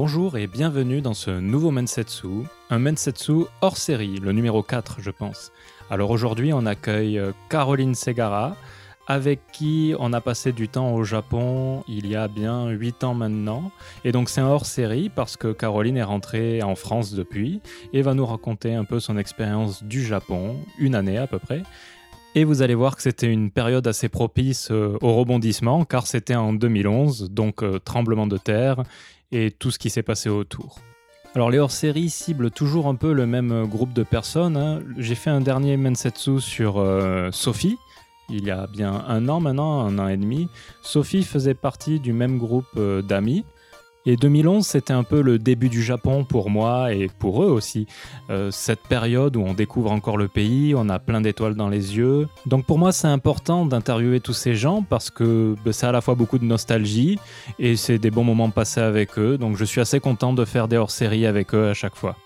Bonjour et bienvenue dans ce nouveau Mensetsu, un Mensetsu hors série, le numéro 4 je pense. Alors aujourd'hui on accueille euh, Caroline Segara, avec qui on a passé du temps au Japon il y a bien 8 ans maintenant. Et donc c'est un hors série parce que Caroline est rentrée en France depuis et va nous raconter un peu son expérience du Japon, une année à peu près. Et vous allez voir que c'était une période assez propice euh, au rebondissement car c'était en 2011, donc euh, tremblement de terre et tout ce qui s'est passé autour. Alors les hors-séries ciblent toujours un peu le même euh, groupe de personnes. hein. J'ai fait un dernier Mensetsu sur euh, Sophie, il y a bien un an maintenant, un an et demi. Sophie faisait partie du même groupe euh, d'amis. Et 2011, c'était un peu le début du Japon pour moi et pour eux aussi. Euh, cette période où on découvre encore le pays, on a plein d'étoiles dans les yeux. Donc pour moi, c'est important d'interviewer tous ces gens parce que ben, c'est à la fois beaucoup de nostalgie et c'est des bons moments passés avec eux. Donc je suis assez content de faire des hors-séries avec eux à chaque fois.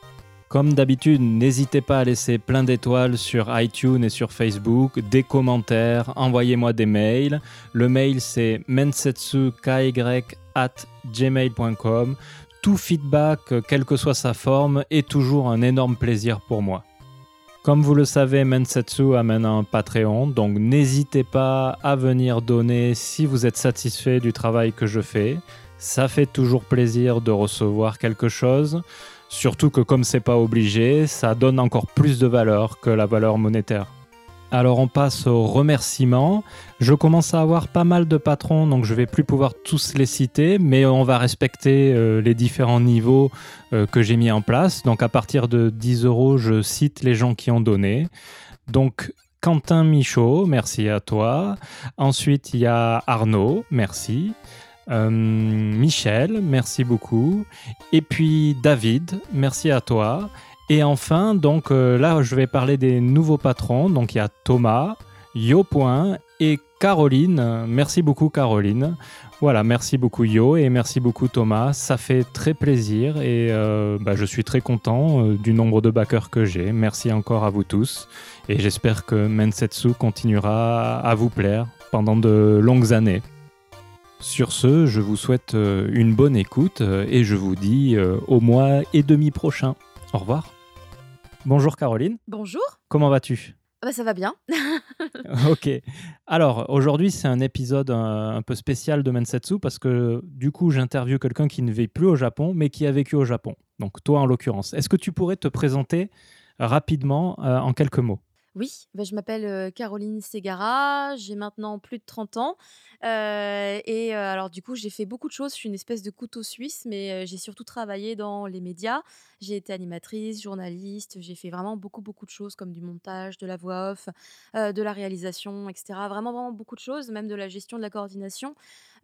Comme d'habitude, n'hésitez pas à laisser plein d'étoiles sur iTunes et sur Facebook, des commentaires, envoyez-moi des mails. Le mail c'est mensetsuky at gmail.com. Tout feedback, euh, quelle que soit sa forme, est toujours un énorme plaisir pour moi. Comme vous le savez, Mensetsu amène un Patreon, donc n'hésitez pas à venir donner si vous êtes satisfait du travail que je fais. Ça fait toujours plaisir de recevoir quelque chose. Surtout que comme c'est pas obligé, ça donne encore plus de valeur que la valeur monétaire. Alors on passe aux remerciements. Je commence à avoir pas mal de patrons, donc je vais plus pouvoir tous les citer, mais on va respecter euh, les différents niveaux euh, que j'ai mis en place. Donc à partir de 10 euros, je cite les gens qui ont donné. Donc Quentin Michaud, merci à toi. Ensuite, il y a Arnaud, merci. Euh, Michel, merci beaucoup. Et puis David, merci à toi. Et enfin, donc euh, là, je vais parler des nouveaux patrons. Donc il y a Thomas, Yo et Caroline. Merci beaucoup Caroline. Voilà, merci beaucoup Yo et merci beaucoup Thomas. Ça fait très plaisir et euh, bah, je suis très content euh, du nombre de backers que j'ai. Merci encore à vous tous et j'espère que Mensetsu continuera à vous plaire pendant de longues années. Sur ce, je vous souhaite une bonne écoute et je vous dis au mois et demi prochain. Au revoir. Bonjour Caroline, Bonjour, comment vas-tu? Ah bah ça va bien. Ok. Alors, aujourd'hui, c'est un épisode un, un peu spécial de Mensetsu parce que du coup, j'interviewe quelqu'un qui ne vit plus au Japon, mais qui a vécu au Japon. Donc, toi en l'occurrence. Est-ce que tu pourrais te présenter rapidement euh, en quelques mots? Oui, bah, je m'appelle Caroline Segara, j'ai maintenant plus de 30 ans. et alors du coup, j'ai fait beaucoup de choses. Je suis une espèce de couteau suisse, mais j'ai surtout travaillé dans les médias. J'ai été animatrice, journaliste, j'ai fait vraiment beaucoup, beaucoup de choses comme du montage, de la voix off, de la réalisation, etc. Vraiment, vraiment beaucoup de choses, même de la gestion de la coordination.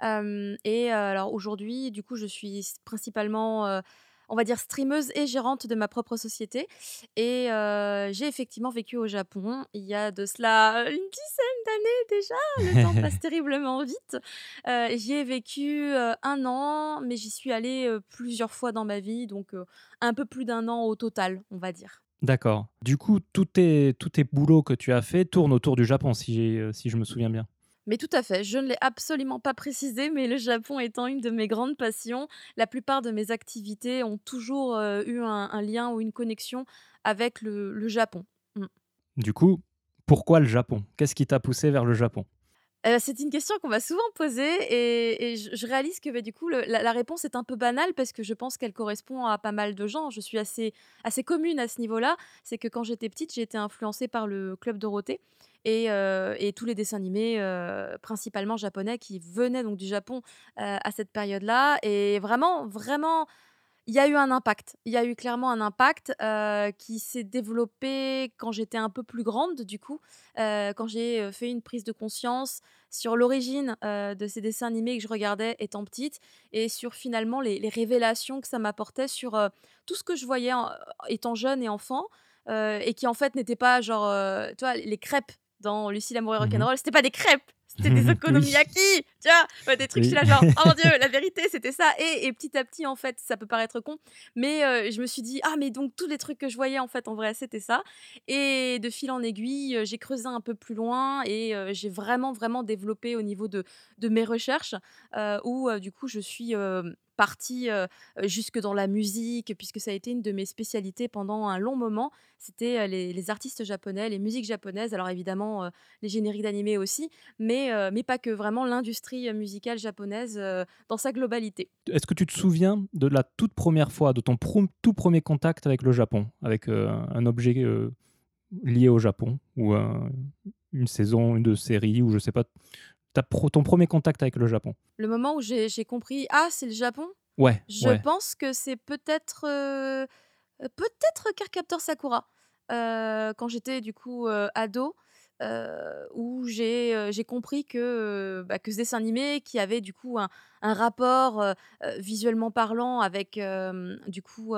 Et alors aujourd'hui, du coup, je suis principalement... on va dire streameuse et gérante de ma propre société. Et euh, j'ai effectivement vécu au Japon il y a de cela une dizaine d'années déjà. Le temps passe terriblement vite. Euh, j'y ai vécu euh, un an, mais j'y suis allée plusieurs fois dans ma vie, donc un peu plus d'un an au total, on va dire. D'accord. Du coup, tous tes, tous tes boulots que tu as fait tournent autour du Japon, si je me souviens bien. Mais tout à fait, je ne l'ai absolument pas précisé, mais le Japon étant une de mes grandes passions, la plupart de mes activités ont toujours euh, eu un, un lien ou une connexion avec le, le Japon. Mm. Du coup, pourquoi le Japon? Qu'est-ce qui t'a poussé vers le Japon? Euh, c'est une question qu'on m'a souvent posée et, et je, je réalise que bah, du coup le- la, la réponse est un peu banale parce que je pense qu'elle correspond à pas mal de gens. Je suis assez, assez commune à ce niveau-là. C'est que quand j'étais petite, j'ai été influencée par le Club Dorothée et, euh, et tous les dessins animés, euh, principalement japonais, qui venaient donc du Japon euh, à cette période-là. Et vraiment, vraiment, il y a eu un impact. Il y a eu clairement un impact qui s'est développé quand j'étais un peu plus grande, du coup, quand j'ai fait une prise de conscience sur l'origine de ces dessins animés que je regardais étant petite et sur finalement les, révélations que ça m'apportait sur tout ce que je voyais étant jeune et enfant et qui en fait n'étaient pas genre, tu vois, les crêpes dans Lucie l'amour et Mhm. rock'n'roll, c'était pas des crêpes, c'était des Oui. okonomiyaki. tu vois, des trucs, je suis là genre, oh mon dieu, la vérité, c'était ça. Et, et, petit à petit, en fait, ça peut paraître con, mais euh, je me suis dit, ah, mais donc tous les trucs que je voyais, en fait, en vrai, c'était ça. Et de fil en aiguille, euh, j'ai creusé un peu plus loin et euh, j'ai vraiment, vraiment développé au niveau de, de mes recherches, où du coup, je suis partie jusque dans la musique, puisque ça a été une de mes spécialités pendant un long moment. C'était les, artistes japonais, les musiques japonaises, alors évidemment les génériques d'animés aussi, mais, mais pas que, vraiment l'industrie musicale japonaise dans sa globalité. Est-ce que tu te souviens de la toute première fois, de ton tout premier contact avec le Japon, avec un objet lié au Japon, ou une saison, une de série, ou je sais pas ton premier contact avec le Japon Le moment où j'ai compris, ah, c'est le Japon? Ouais. Je pense que c'est peut-être euh, euh, peut-être Cardcaptor Sakura. Euh, quand j'étais du coup ado, où j'ai compris que, bah, que ce dessin animé qui avait du coup un, un rapport visuellement parlant avec du coup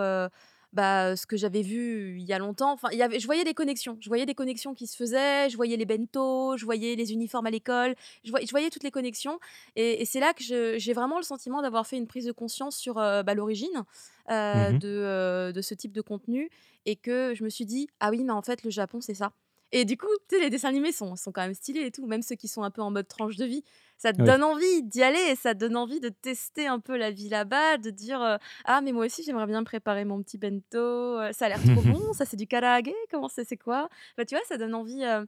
bah, ce que j'avais vu il y a longtemps. Enfin, y avait, je voyais des connexions. Je voyais des connexions qui se faisaient. Je voyais les bento, je voyais les uniformes à l'école. Je, voyais, je voyais toutes les connexions. Et, c'est là que j'ai vraiment le sentiment d'avoir fait une prise de conscience sur bah, l'origine mmh de, de ce type de contenu. Et que je me suis dit, ah oui, mais en fait, le Japon, c'est ça. Et du coup, les dessins animés sont, sont quand même stylés et tout, même ceux qui sont un peu en mode tranche de vie. Ça te donne envie d'y aller et ça te donne envie de tester un peu la vie là-bas, de dire euh, Ah, mais moi aussi, j'aimerais bien préparer mon petit bento, ça a l'air trop bon, ça c'est du karaage, comment c'est, c'est quoi? Enfin, Tu vois, ça donne envie euh,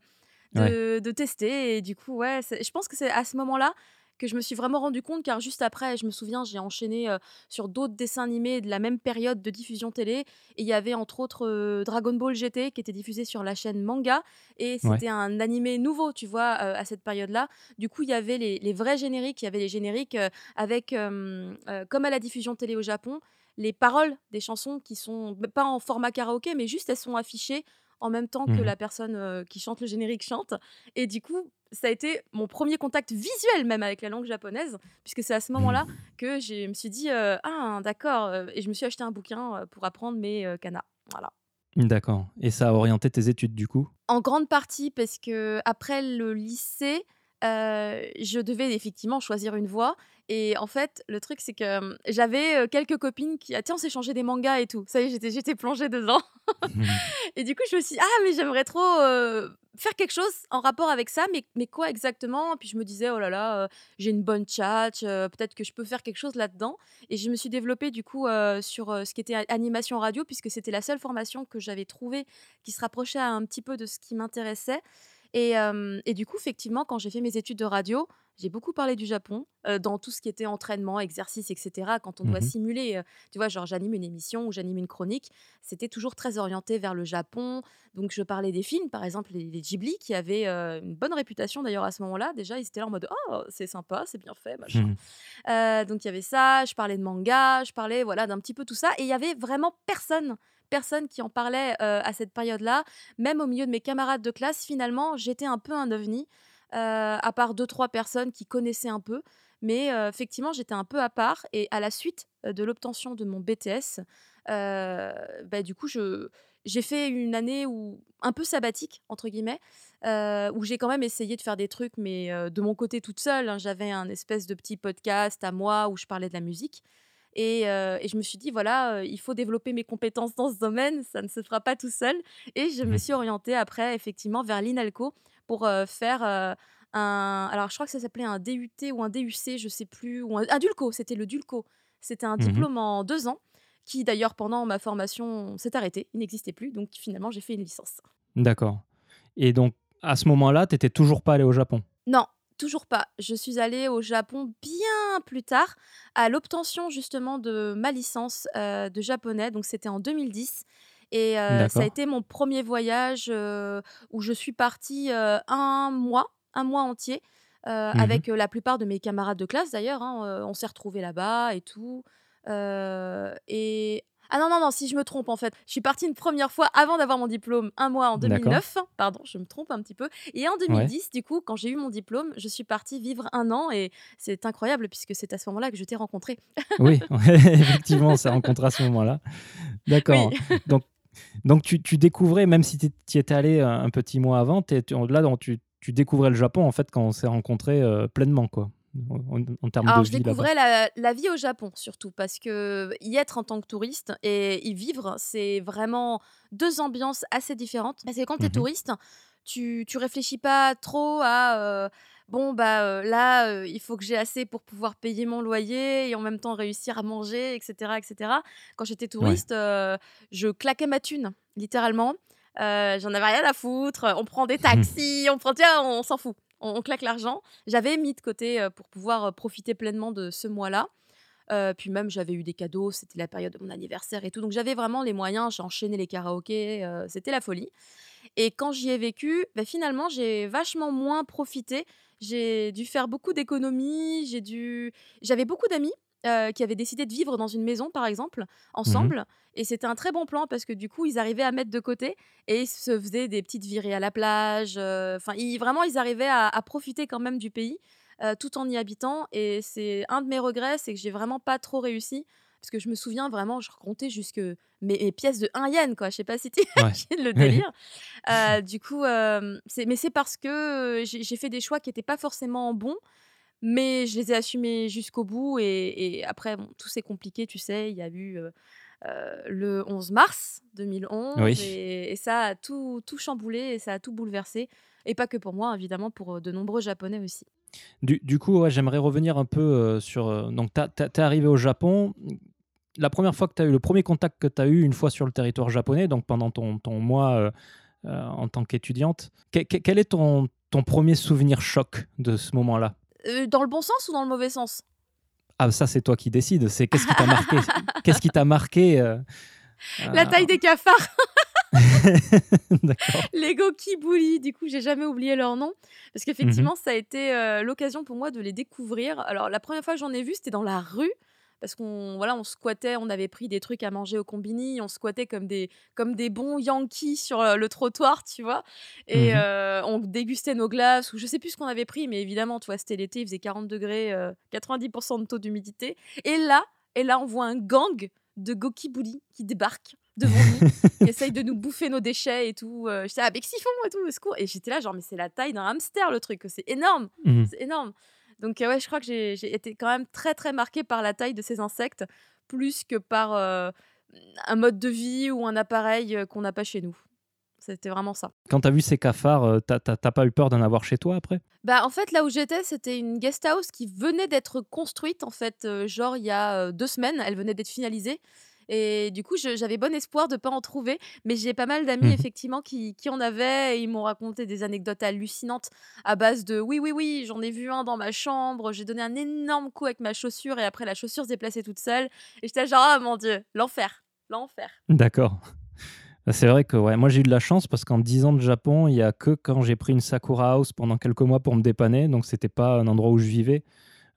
de, de, tester. Et du coup, ouais, je pense que c'est à ce moment-là que je me suis vraiment rendu compte car juste après, je me souviens, j'ai enchaîné sur d'autres dessins animés de la même période de diffusion télé. Et il y avait entre autres Dragon Ball GT qui était diffusé sur la chaîne Manga. Et c'était un animé nouveau, tu vois, à cette période-là. Du coup, il y avait les, vrais génériques, il y avait les génériques avec, comme à la diffusion télé au Japon, les paroles des chansons qui sont pas en format karaoké, mais juste elles sont affichées en même temps que mmh la personne qui chante le générique chante. Et du coup, ça a été mon premier contact visuel même avec la langue japonaise, puisque c'est à ce moment-là mmh. que je me suis dit ah d'accord, et je me suis acheté un bouquin pour apprendre mes kanas. Voilà. D'accord. Et ça a orienté tes études du coup? En grande partie parce que après le lycée, je devais effectivement choisir une voie. Et en fait, le truc, c'est que j'avais quelques copines qui, ah, tiens, on s'est changé des mangas et tout. Ça y est, j'étais, j'étais plongée dedans. et du coup, je me suis dit, ah, mais j'aimerais trop faire quelque chose en rapport avec ça, mais, mais quoi exactement? Puis je me disais, oh là là, j'ai une bonne chat, peut-être que je peux faire quelque chose là-dedans. Et je me suis développée du coup sur ce qui était animation radio, puisque c'était la seule formation que j'avais trouvée qui se rapprochait un petit peu de ce qui m'intéressait. Et, et, du coup, effectivement, quand j'ai fait mes études de radio, j'ai beaucoup parlé du Japon dans tout ce qui était entraînement, exercice, etc. Quand on doit mmh simuler, tu vois, genre j'anime une émission ou j'anime une chronique, c'était toujours très orienté vers le Japon. Donc je parlais des films, par exemple les, Ghibli, qui avaient une bonne réputation d'ailleurs à ce moment-là. Déjà, ils étaient là en mode oh c'est sympa, c'est bien fait, machin. Mmh donc il y avait ça. Je parlais de manga, je parlais voilà d'un petit peu tout ça, et il y avait vraiment personne personne qui en parlait à cette période-là. Même au milieu de mes camarades de classe, finalement, j'étais un peu un ovni, à part deux, trois personnes qui connaissaient un peu. Mais effectivement, j'étais un peu à part. Et à la suite de l'obtention de mon BTS, bah, du coup, j'ai fait une année où, un peu sabbatique, entre guillemets, où j'ai quand même essayé de faire des trucs, mais de mon côté toute seule. Hein. J'avais un espèce de petit podcast à moi où je parlais de la musique. Et, je me suis dit, voilà, il faut développer mes compétences dans ce domaine, ça ne se fera pas tout seul. Et je me mmh. suis orientée après, effectivement, vers l'INALCO pour faire un. Alors, je crois que ça s'appelait un DUT ou un DUC, je sais plus, ou un, DULCO, c'était le DULCO. C'était un mmh diplôme en deux ans, qui d'ailleurs, pendant ma formation, s'est arrêté, il n'existait plus. Donc, finalement, j'ai fait une licence. D'accord. Et donc, à ce moment-là, tu n'étais toujours pas allé au Japon? Non, toujours pas. Je suis allée au Japon bien plus tard, à l'obtention justement de ma licence de japonais. Donc c'était en 2010. Et ça a été mon premier voyage où je suis partie un mois, un mois entier, mmh avec la plupart de mes camarades de classe d'ailleurs. Hein, on s'est retrouvés là-bas et tout. et ah non, non, non, si je me trompe en fait. Je suis partie une première fois avant d'avoir mon diplôme, un mois en 2009. Pardon, je me trompe un petit peu. Et en 2010, du coup, quand j'ai eu mon diplôme, je suis partie vivre un an et c'est incroyable puisque c'est à ce moment-là que je t'ai rencontré. oui, effectivement, on s'est rencontré à ce moment-là. D'accord. Donc, donc tu, tu, découvrais, même si tu y étais allé un petit mois avant, es, là, tu, tu découvrais le Japon en fait quand on s'est rencontrés euh, pleinement, quoi. En, termes Alors, de je vie découvrais la, la vie au Japon surtout parce que y être en tant que touriste et y vivre, c'est vraiment deux ambiances assez différentes. Parce que quand tu es Mhm. touriste, tu, tu réfléchis pas trop à euh, bon, bah euh, là, euh, il faut que j'ai assez pour pouvoir payer mon loyer et en même temps réussir à manger, etc. etc. Quand j'étais touriste, je claquais ma thune, littéralement. J'en avais rien à foutre. On prend des taxis, on prend, tiens, on s'en fout. On, claque l'argent. J'avais mis de côté euh, pour pouvoir euh, profiter pleinement de ce mois-là. Euh, puis même, j'avais eu des cadeaux, c'était la période de mon anniversaire et tout. Donc j'avais vraiment les moyens, j'ai enchaîné les karaokés, c'était la folie. Et quand j'y ai vécu, bah, finalement, j'ai vachement moins profité. J'ai dû faire beaucoup d'économies, j'ai dû... J'avais beaucoup d'amis euh, qui avaient décidé de vivre dans une maison, par exemple, Mhm. ensemble. Et c'était un très bon plan parce que du coup, ils arrivaient à mettre de côté et ils se faisaient des petites virées à la plage. euh, Enfin, vraiment, ils arrivaient à, à profiter quand même du pays euh, tout en y habitant. Et c'est un de mes regrets, c'est que j'ai vraiment pas trop réussi. Parce que je me souviens vraiment, je comptais jusque mes, mes pièces de un yen, quoi. Je sais pas si tu Ouais. le délire. Du coup, mais c'est parce que, j'ai fait des choix qui étaient pas forcément bons, mais je les ai assumés jusqu'au bout et et après bon, tout s'est compliqué, tu sais. Il y a eu, le 11 mars 2011 Oui. et et ça a tout tout chamboulé et ça a tout bouleversé et pas que pour moi, évidemment, pour, de nombreux Japonais aussi. Du, du coup, ouais, j'aimerais revenir un peu euh, sur. euh, donc, tu es arrivé au Japon. La première fois que tu as eu, le premier contact que tu as eu une fois sur le territoire japonais, donc pendant ton, ton mois en tant qu'étudiante, que- que- quel est ton, ton premier souvenir choc de ce moment-là? Heu, dans le bon sens ou dans le mauvais sens? Ah, ça, c'est toi qui décides. C'est qu'est-ce qui t'a marqué? Qu'est-ce qui t'a marqué euh, La euh, taille des cafards! Les Gokibuli, du coup, j'ai jamais oublié leur nom parce Mhm. qu'effectivement, ça a été, l'occasion pour moi de les découvrir. Alors la première fois que j'en ai vu, c'était dans la rue parce qu'on voilà, on squattait, on avait pris des trucs à manger au combini, on squattait comme des comme des bons Yankees sur, le trottoir, tu vois? Et Mhm. heu, on dégustait nos glaces ou je sais plus ce qu'on avait pris, mais évidemment, tu vois, c'était l'été, il faisait 40 degrés, heu, 90% de taux d'humidité et là et là, on voit un gang de Gokibuli qui débarque devant nous qui essaye de nous bouffer nos déchets et tout. Euh, j'étais à Bexifon et tout, au secours? Et j'étais là, genre, mais c'est la taille d'un hamster le truc, c'est énorme, Mhm. c'est énorme. Donc, euh, ouais, je crois que j'ai été quand même très, très marquée par la taille de ces insectes, plus que par euh, un mode de vie ou un appareil euh, qu'on n'a pas chez nous. C'était vraiment ça. Quand tu as vu ces cafards, t'as t'as- t'as pas eu peur d'en avoir chez toi après? Bah, en fait, là où j'étais, c'était une guest house qui venait d'être construite, en fait, genre il y a deux semaines, elle venait d'être finalisée. Et du coup, j'avais bon espoir de pas en trouver, mais j'ai pas mal d'amis Mhm. effectivement qui, qui en avaient et ils m'ont raconté des anecdotes hallucinantes à base de oui, oui, oui, j'en ai vu un dans ma chambre, j'ai donné un énorme coup avec ma chaussure et après la chaussure s'est déplacée toute seule. Et j'étais genre, ah mon dieu, l'enfer, l'enfer. D'accord. Bah, C'est vrai que ouais, moi j'ai eu de la chance parce qu'en 10 ans de Japon, il y a que quand j'ai pris une Sakura House pendant quelques mois pour me dépanner, donc c'était pas un endroit où je vivais,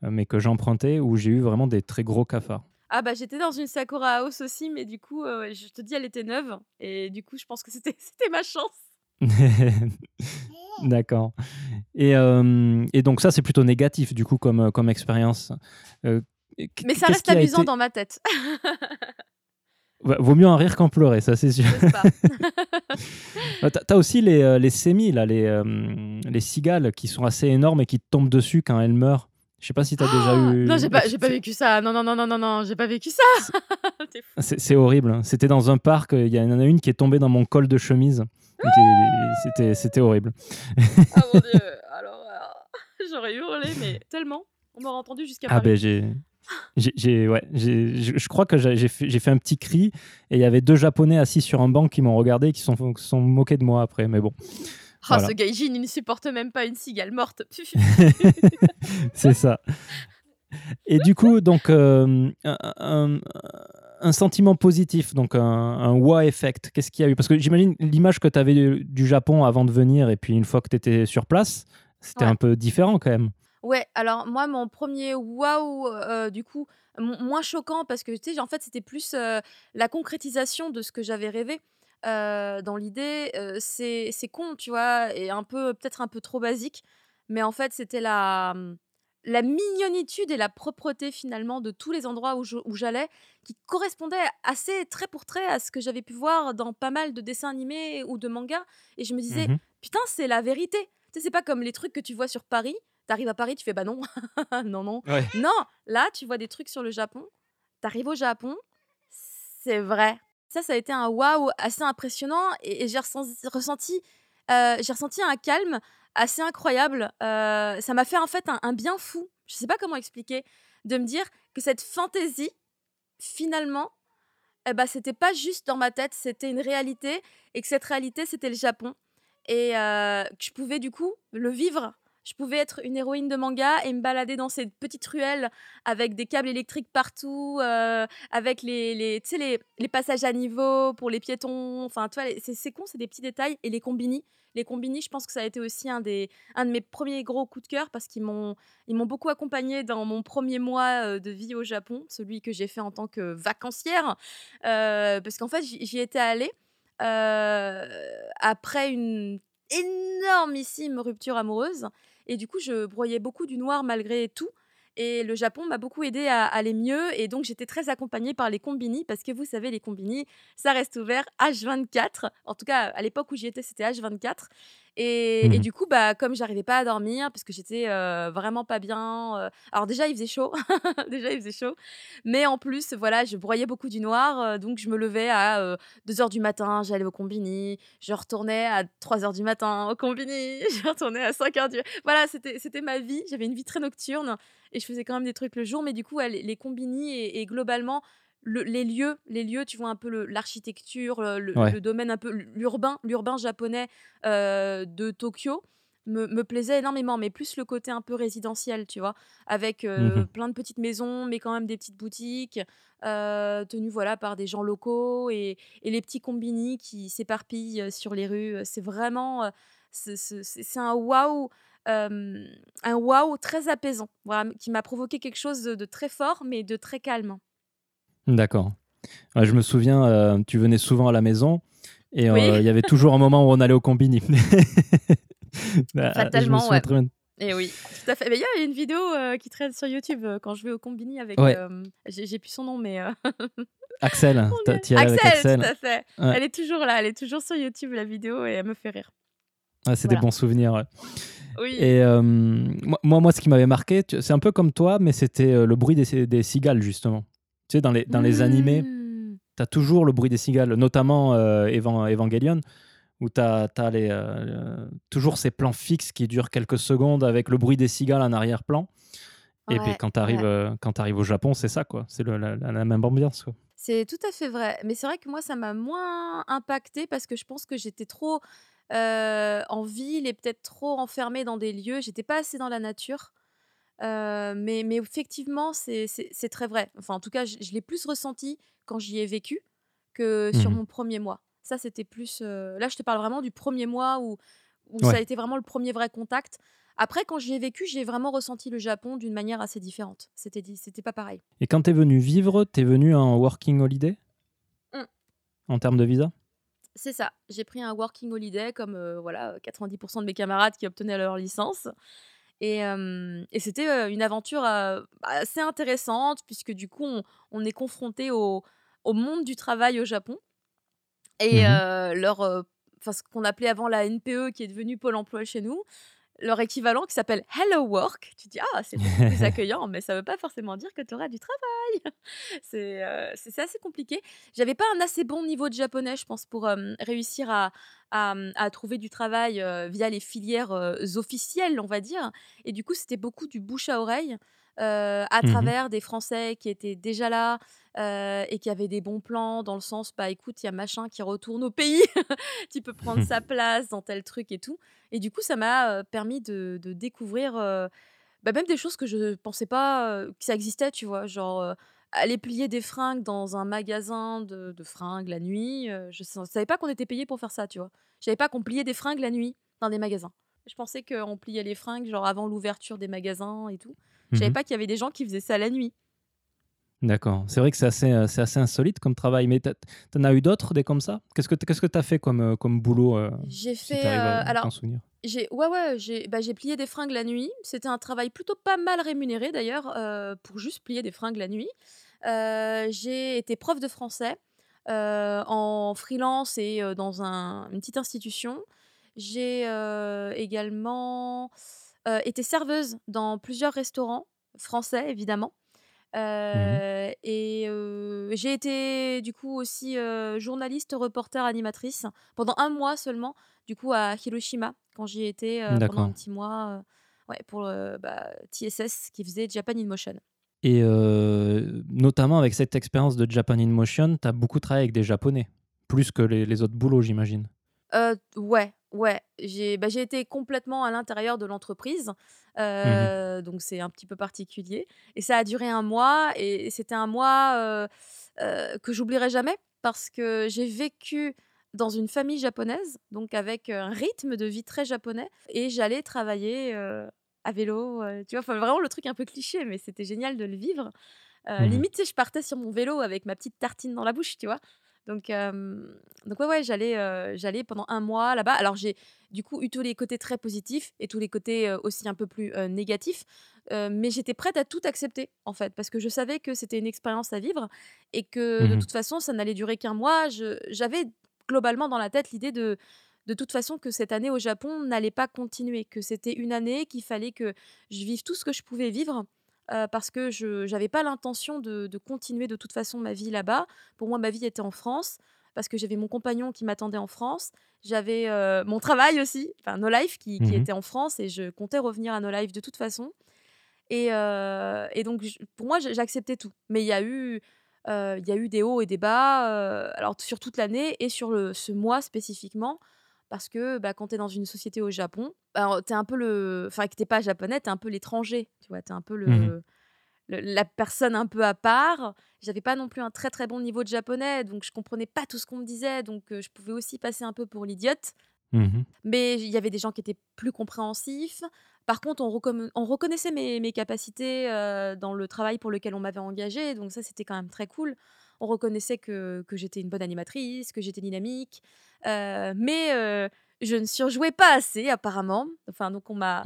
euh, mais que j'empruntais, où j'ai eu vraiment des très gros cafards. Ah bah j'étais dans une Sakura House aussi, mais du coup, euh, je te dis, elle était neuve. Et du coup, je pense que c'était c'était ma chance. D'accord. Et, euh, et donc ça c'est plutôt négatif du coup comme, euh, comme expérience. Euh, Mais ça reste amusant été... dans ma tête, Ouais, Vaut mieux en rire qu'en pleurer, ça c'est sûr. Euh, T'as aussi les, les sémis, là, les, les cigales qui sont assez énormes et qui tombent dessus quand elles meurent. Je sais pas si t'as déjà Ah non, eu. j'ai pas, j'ai pas c'est- vécu ça. Non, non, non, non, non, non, j'ai pas vécu ça. C'est horrible. hein. C'était dans un parc, il y en a une qui est tombée dans mon col de chemise. C'était horrible. Ah mon dieu. Alors, euh, j'aurais hurlé, mais tellement. On m'aurait entendu jusqu'à Ah ben j'ai. j'ai- ouais, je crois que j'ai fait, fait un petit cri et il y avait deux Japonais assis sur un banc qui m'ont regardé et qui sont, qui sont moqués de moi après. Mais bon, Voilà. ce gaijin, il ne supporte même pas une cigale morte. c'est ça. Et du coup, donc, euh, un, sentiment positif, donc un, un wow effect, qu'est-ce qu'il y a eu? Parce que j'imagine l'image que tu avais du, du Japon avant de venir et puis une fois que tu étais sur place, c'était Ouais. un peu différent quand même. Ouais, alors moi, mon premier waouh, heu, du coup, mo moins choquant parce que, tu sais, en fait, c'était plus, heu, la concrétisation de ce que j'avais rêvé. Dans l'idée, heu, c'est c'est con, tu vois? Et un peu peut-être un peu trop basique, mais en fait, c'était la, mmh, la mignonitude et la propreté finalement de tous les endroits où j'allais, qui correspondaient assez trait pour trait à ce que j'avais pu voir dans pas mal de dessins animés ou de mangas et je me disais: Mhm. «Putain, c'est la vérité». Tu sais, c'est pas comme les trucs que tu vois sur Paris T'arrives à Paris, tu fais bah non, non, non. Ouais. Non, là, tu vois des trucs sur le Japon. T'arrives au Japon, c'est vrai. Ça, ça a été un waouh assez impressionnant et, j'ai ressenti, euh, ressenti un calme assez incroyable. Euh, ça m'a fait en fait un, bien fou. Je sais pas comment expliquer. De me dire que cette fantaisie, finalement, eh ben, c'était pas juste dans ma tête, c'était une réalité et que cette réalité, c'était le Japon. Et euh, que je pouvais du coup le vivre. Je pouvais être une héroïne de manga et me balader dans ces petites ruelles avec des câbles électriques partout, euh, avec les, les, les, les passages à niveau pour les piétons. Enfin, c'est con, c'est des petits détails. Et les combini. Les combini, je pense que ça a été aussi un, des, un de mes premiers gros coups de cœur parce qu'ils m'ont beaucoup accompagnée dans mon premier mois euh, de vie au Japon, celui que j'ai fait en tant que vacancière. Euh, parce qu'en fait, j'y étais allée après une énormissime rupture amoureuse. Et du coup, je broyais beaucoup du noir malgré tout. Et le Japon m'a beaucoup aidé à aller mieux. Et donc, j'étais très accompagnée par les combini parce que vous savez, les combini, ça reste ouvert H24. En tout cas, à l'époque où j'y étais, c'était H24. Et, et Mhm. du coup, bah, comme j'arrivais pas à dormir parce que j'étais euh, vraiment pas bien. euh, alors, déjà, il faisait chaud. déjà, il faisait chaud. Mais en plus, voilà, je broyais beaucoup du noir. euh, donc, je me levais à 2h du matin, j'allais au combini. Je retournais à 3h du matin au combini. Je retournais à 5h du Voilà, c'était c'était ma vie. J'avais une vie très nocturne et je faisais quand même des trucs le jour. Mais du coup, ouais, les, les combini et, et globalement, le- les lieux, les lieux, tu vois un peu l'architecture, le, le- Ouais. le domaine un peu l'urbain, l'urbain japonais euh, de Tokyo me, me plaisait énormément, mais plus le côté un peu résidentiel, tu vois, avec euh, Mhm. plein de petites maisons, mais quand même des petites boutiques, euh, tenues voilà par des gens locaux et, et les petits combini qui s'éparpillent sur les rues. C'est vraiment, c'est un waouh, un waouh très apaisant, voilà, qui m'a provoqué quelque chose de, de très fort, mais de très calme. D'accord. Ouais, je me souviens, euh, tu venais souvent à la maison et Oui, euh, il y avait toujours un moment où on allait au combini. Bah, me fatalement, ouais. très. Et oui, tout à fait. Mais il y a une vidéo euh, qui traîne sur YouTube quand je vais au combini avec. Ouais, j'ai plus son nom, mais. Axel, avec Axel, tout à fait. Ouais. Elle est toujours là, elle est toujours sur YouTube, la vidéo, et elle me fait rire. Ouais, c'est des bons souvenirs. ouais. Oui. Et euh, moi, moi, ce qui m'avait marqué, c'est un peu comme toi, mais c'était le bruit des, des cigales, justement. Tu sais, dans les, dans les animés, Mmh. tu as toujours le bruit des cigales, notamment euh, Evan- Evangelion, où tu as, toujours ces plans fixes qui durent quelques secondes avec le bruit des cigales en arrière-plan. Et puis quand tu arrives, ouais. au Japon, c'est ça, quoi. C'est la, la- même ambiance, quoi. C'est tout à fait vrai. Mais c'est vrai que moi, ça m'a moins impacté parce que je pense que j'étais trop euh, en ville et peut-être trop enfermée dans des lieux. J'étais pas assez dans la nature. Euh, mais, mais effectivement, c'est très vrai. Enfin, en tout cas, je, je l'ai plus ressenti quand j'y ai vécu que sur Mhm. mon premier mois. Ça, c'était plus. euh, Là, je te parle vraiment du premier mois où, où ça a été vraiment le premier vrai contact. Après, quand j'y ai vécu, j'ai vraiment ressenti le Japon d'une manière assez différente. C'était c'était pas pareil. Et quand tu es venu vivre, tu es venu en working holiday? Mm. en termes de visa? C'est ça. J'ai pris un working holiday comme euh, voilà 90% de mes camarades qui obtenaient leur licence. Et, et c'était une aventure assez intéressante puisque du coup on, on est confronté au, au monde du travail au Japon et euh, leur, enfin ce qu'on appelait avant la NPE qui est devenue Pôle Emploi chez nous, leur équivalent qui s'appelle Hello Work. Tu dis ah c'est plus accueillant, mais ça veut pas forcément dire que tu auras du travail. c'est euh, assez compliqué. J'avais pas un assez bon niveau de japonais, je pense, pour euh, réussir à, à, à trouver du travail euh, via les filières euh, officielles, on va dire. Et du coup, c'était beaucoup du bouche à oreille. Euh, à Mhm. travers des Français qui étaient déjà là euh, et qui avaient des bons plans dans le sens, bah écoute, il y a machin qui retourne au pays, tu peux prendre sa place dans tel truc et tout. Et du coup, ça m'a euh, permis de, de découvrir euh, bah, même des choses que je pensais pas que ça existait, tu vois. Genre, aller plier des fringues dans un magasin de, de fringues la nuit. je sa- savais pas qu'on était payé pour faire ça, tu vois. Je savais pas qu'on pliait des fringues la nuit dans des magasins. Je pensais qu'on pliait les fringues genre avant l'ouverture des magasins et tout. Je savais Mhm. pas qu'il y avait des gens qui faisaient ça la nuit. D'accord. C'est vrai que c'est assez, euh, assez insolite comme travail, mais t'en as eu d'autres, des comme ça? Qu'est-ce que qu'est-ce que t'as fait comme, euh, comme boulot, euh, J'ai si fait. à alors, souvenir? j'ai. Ouais, ouais, j'ai bah, j'ai plié des fringues la nuit. C'était un travail plutôt pas mal rémunéré d'ailleurs, pour juste plier des fringues la nuit. J'ai été prof de français en freelance et dans un- une petite institution. J'ai également heu, été serveuse dans plusieurs restaurants français, évidemment. Mmh Heu et heu, j'ai été du coup aussi, heu, journaliste, reporter, animatrice pendant un mois seulement, du coup à Hiroshima quand j'y étais, pendant un petit mois, ouais pour, heu, bah, TSS qui faisait Japan in Motion. Et notamment avec cette expérience de Japan in Motion, tu as beaucoup travaillé avec des Japonais? Plus que les les autres boulots, j'imagine? Ouais, ouais, j'ai bah, j'ai été complètement à l'intérieur de l'entreprise, Mmh donc c'est un petit peu particulier et ça a duré un mois et c'était un mois, que j'oublierai jamais parce que j'ai vécu dans une famille japonaise, donc avec, un rythme de vie très japonais et j'allais travailler, à vélo, tu vois? Enfin, vraiment le truc un peu cliché, mais c'était génial de le vivre. Mmh limite, je partais sur mon vélo avec ma petite tartine dans la bouche, tu vois? Donc hem, donc ouais, ouais, j'allais, pendant un mois là-bas. Alors j'ai, du coup, eu tous les côtés très positifs et tous les côtés, aussi un peu plus, négatifs, mais j'étais prête à tout accepter, en fait, parce que je savais que c'était une expérience à vivre et que de Mmh toute façon, ça n'allait durer qu'un mois. J'avais globalement dans la tête l'idée de de toute façon que cette année au Japon n'allait pas continuer, que c'était une année, qu'il fallait que je vive tout ce que je pouvais vivre heu, parce que je j'avais pas l'intention de de continuer de toute façon ma vie là-bas. Pour moi, ma vie était en France, parce que j'avais mon compagnon qui m'attendait en France. J'avais, heu, mon travail aussi, enfin No Life qui qui Mmh était en France et je comptais revenir à No Life de toute façon et et donc pour moi, j'acceptais tout. Mais il y a eu, heu, il y a eu des hauts et des bas, alors sur toute l'année et sur le ce mois spécifiquement parce que, bah, quand tu es dans une société au Japon, tu es un peu le enfin que tu pas japonais, tu es un peu l'étranger, tu vois? Tu es un peu Mmh le la personne un peu à part. J'avais pas non plus un très, très bon niveau de japonais, donc je comprenais pas tout ce qu'on me disait, donc je pouvais aussi passer un peu pour l'idiote. Mmh Mais il y avait des gens qui étaient plus compréhensifs. Par contre, on reconnaissait mes mes capacités, dans le travail pour lequel on m'avait engagée, donc ça, c'était quand même très cool. On reconnaissait que que j'étais une bonne animatrice, que j'étais dynamique, heu, mais heu, je ne surjouais pas assez apparemment. Enfin, donc on m'a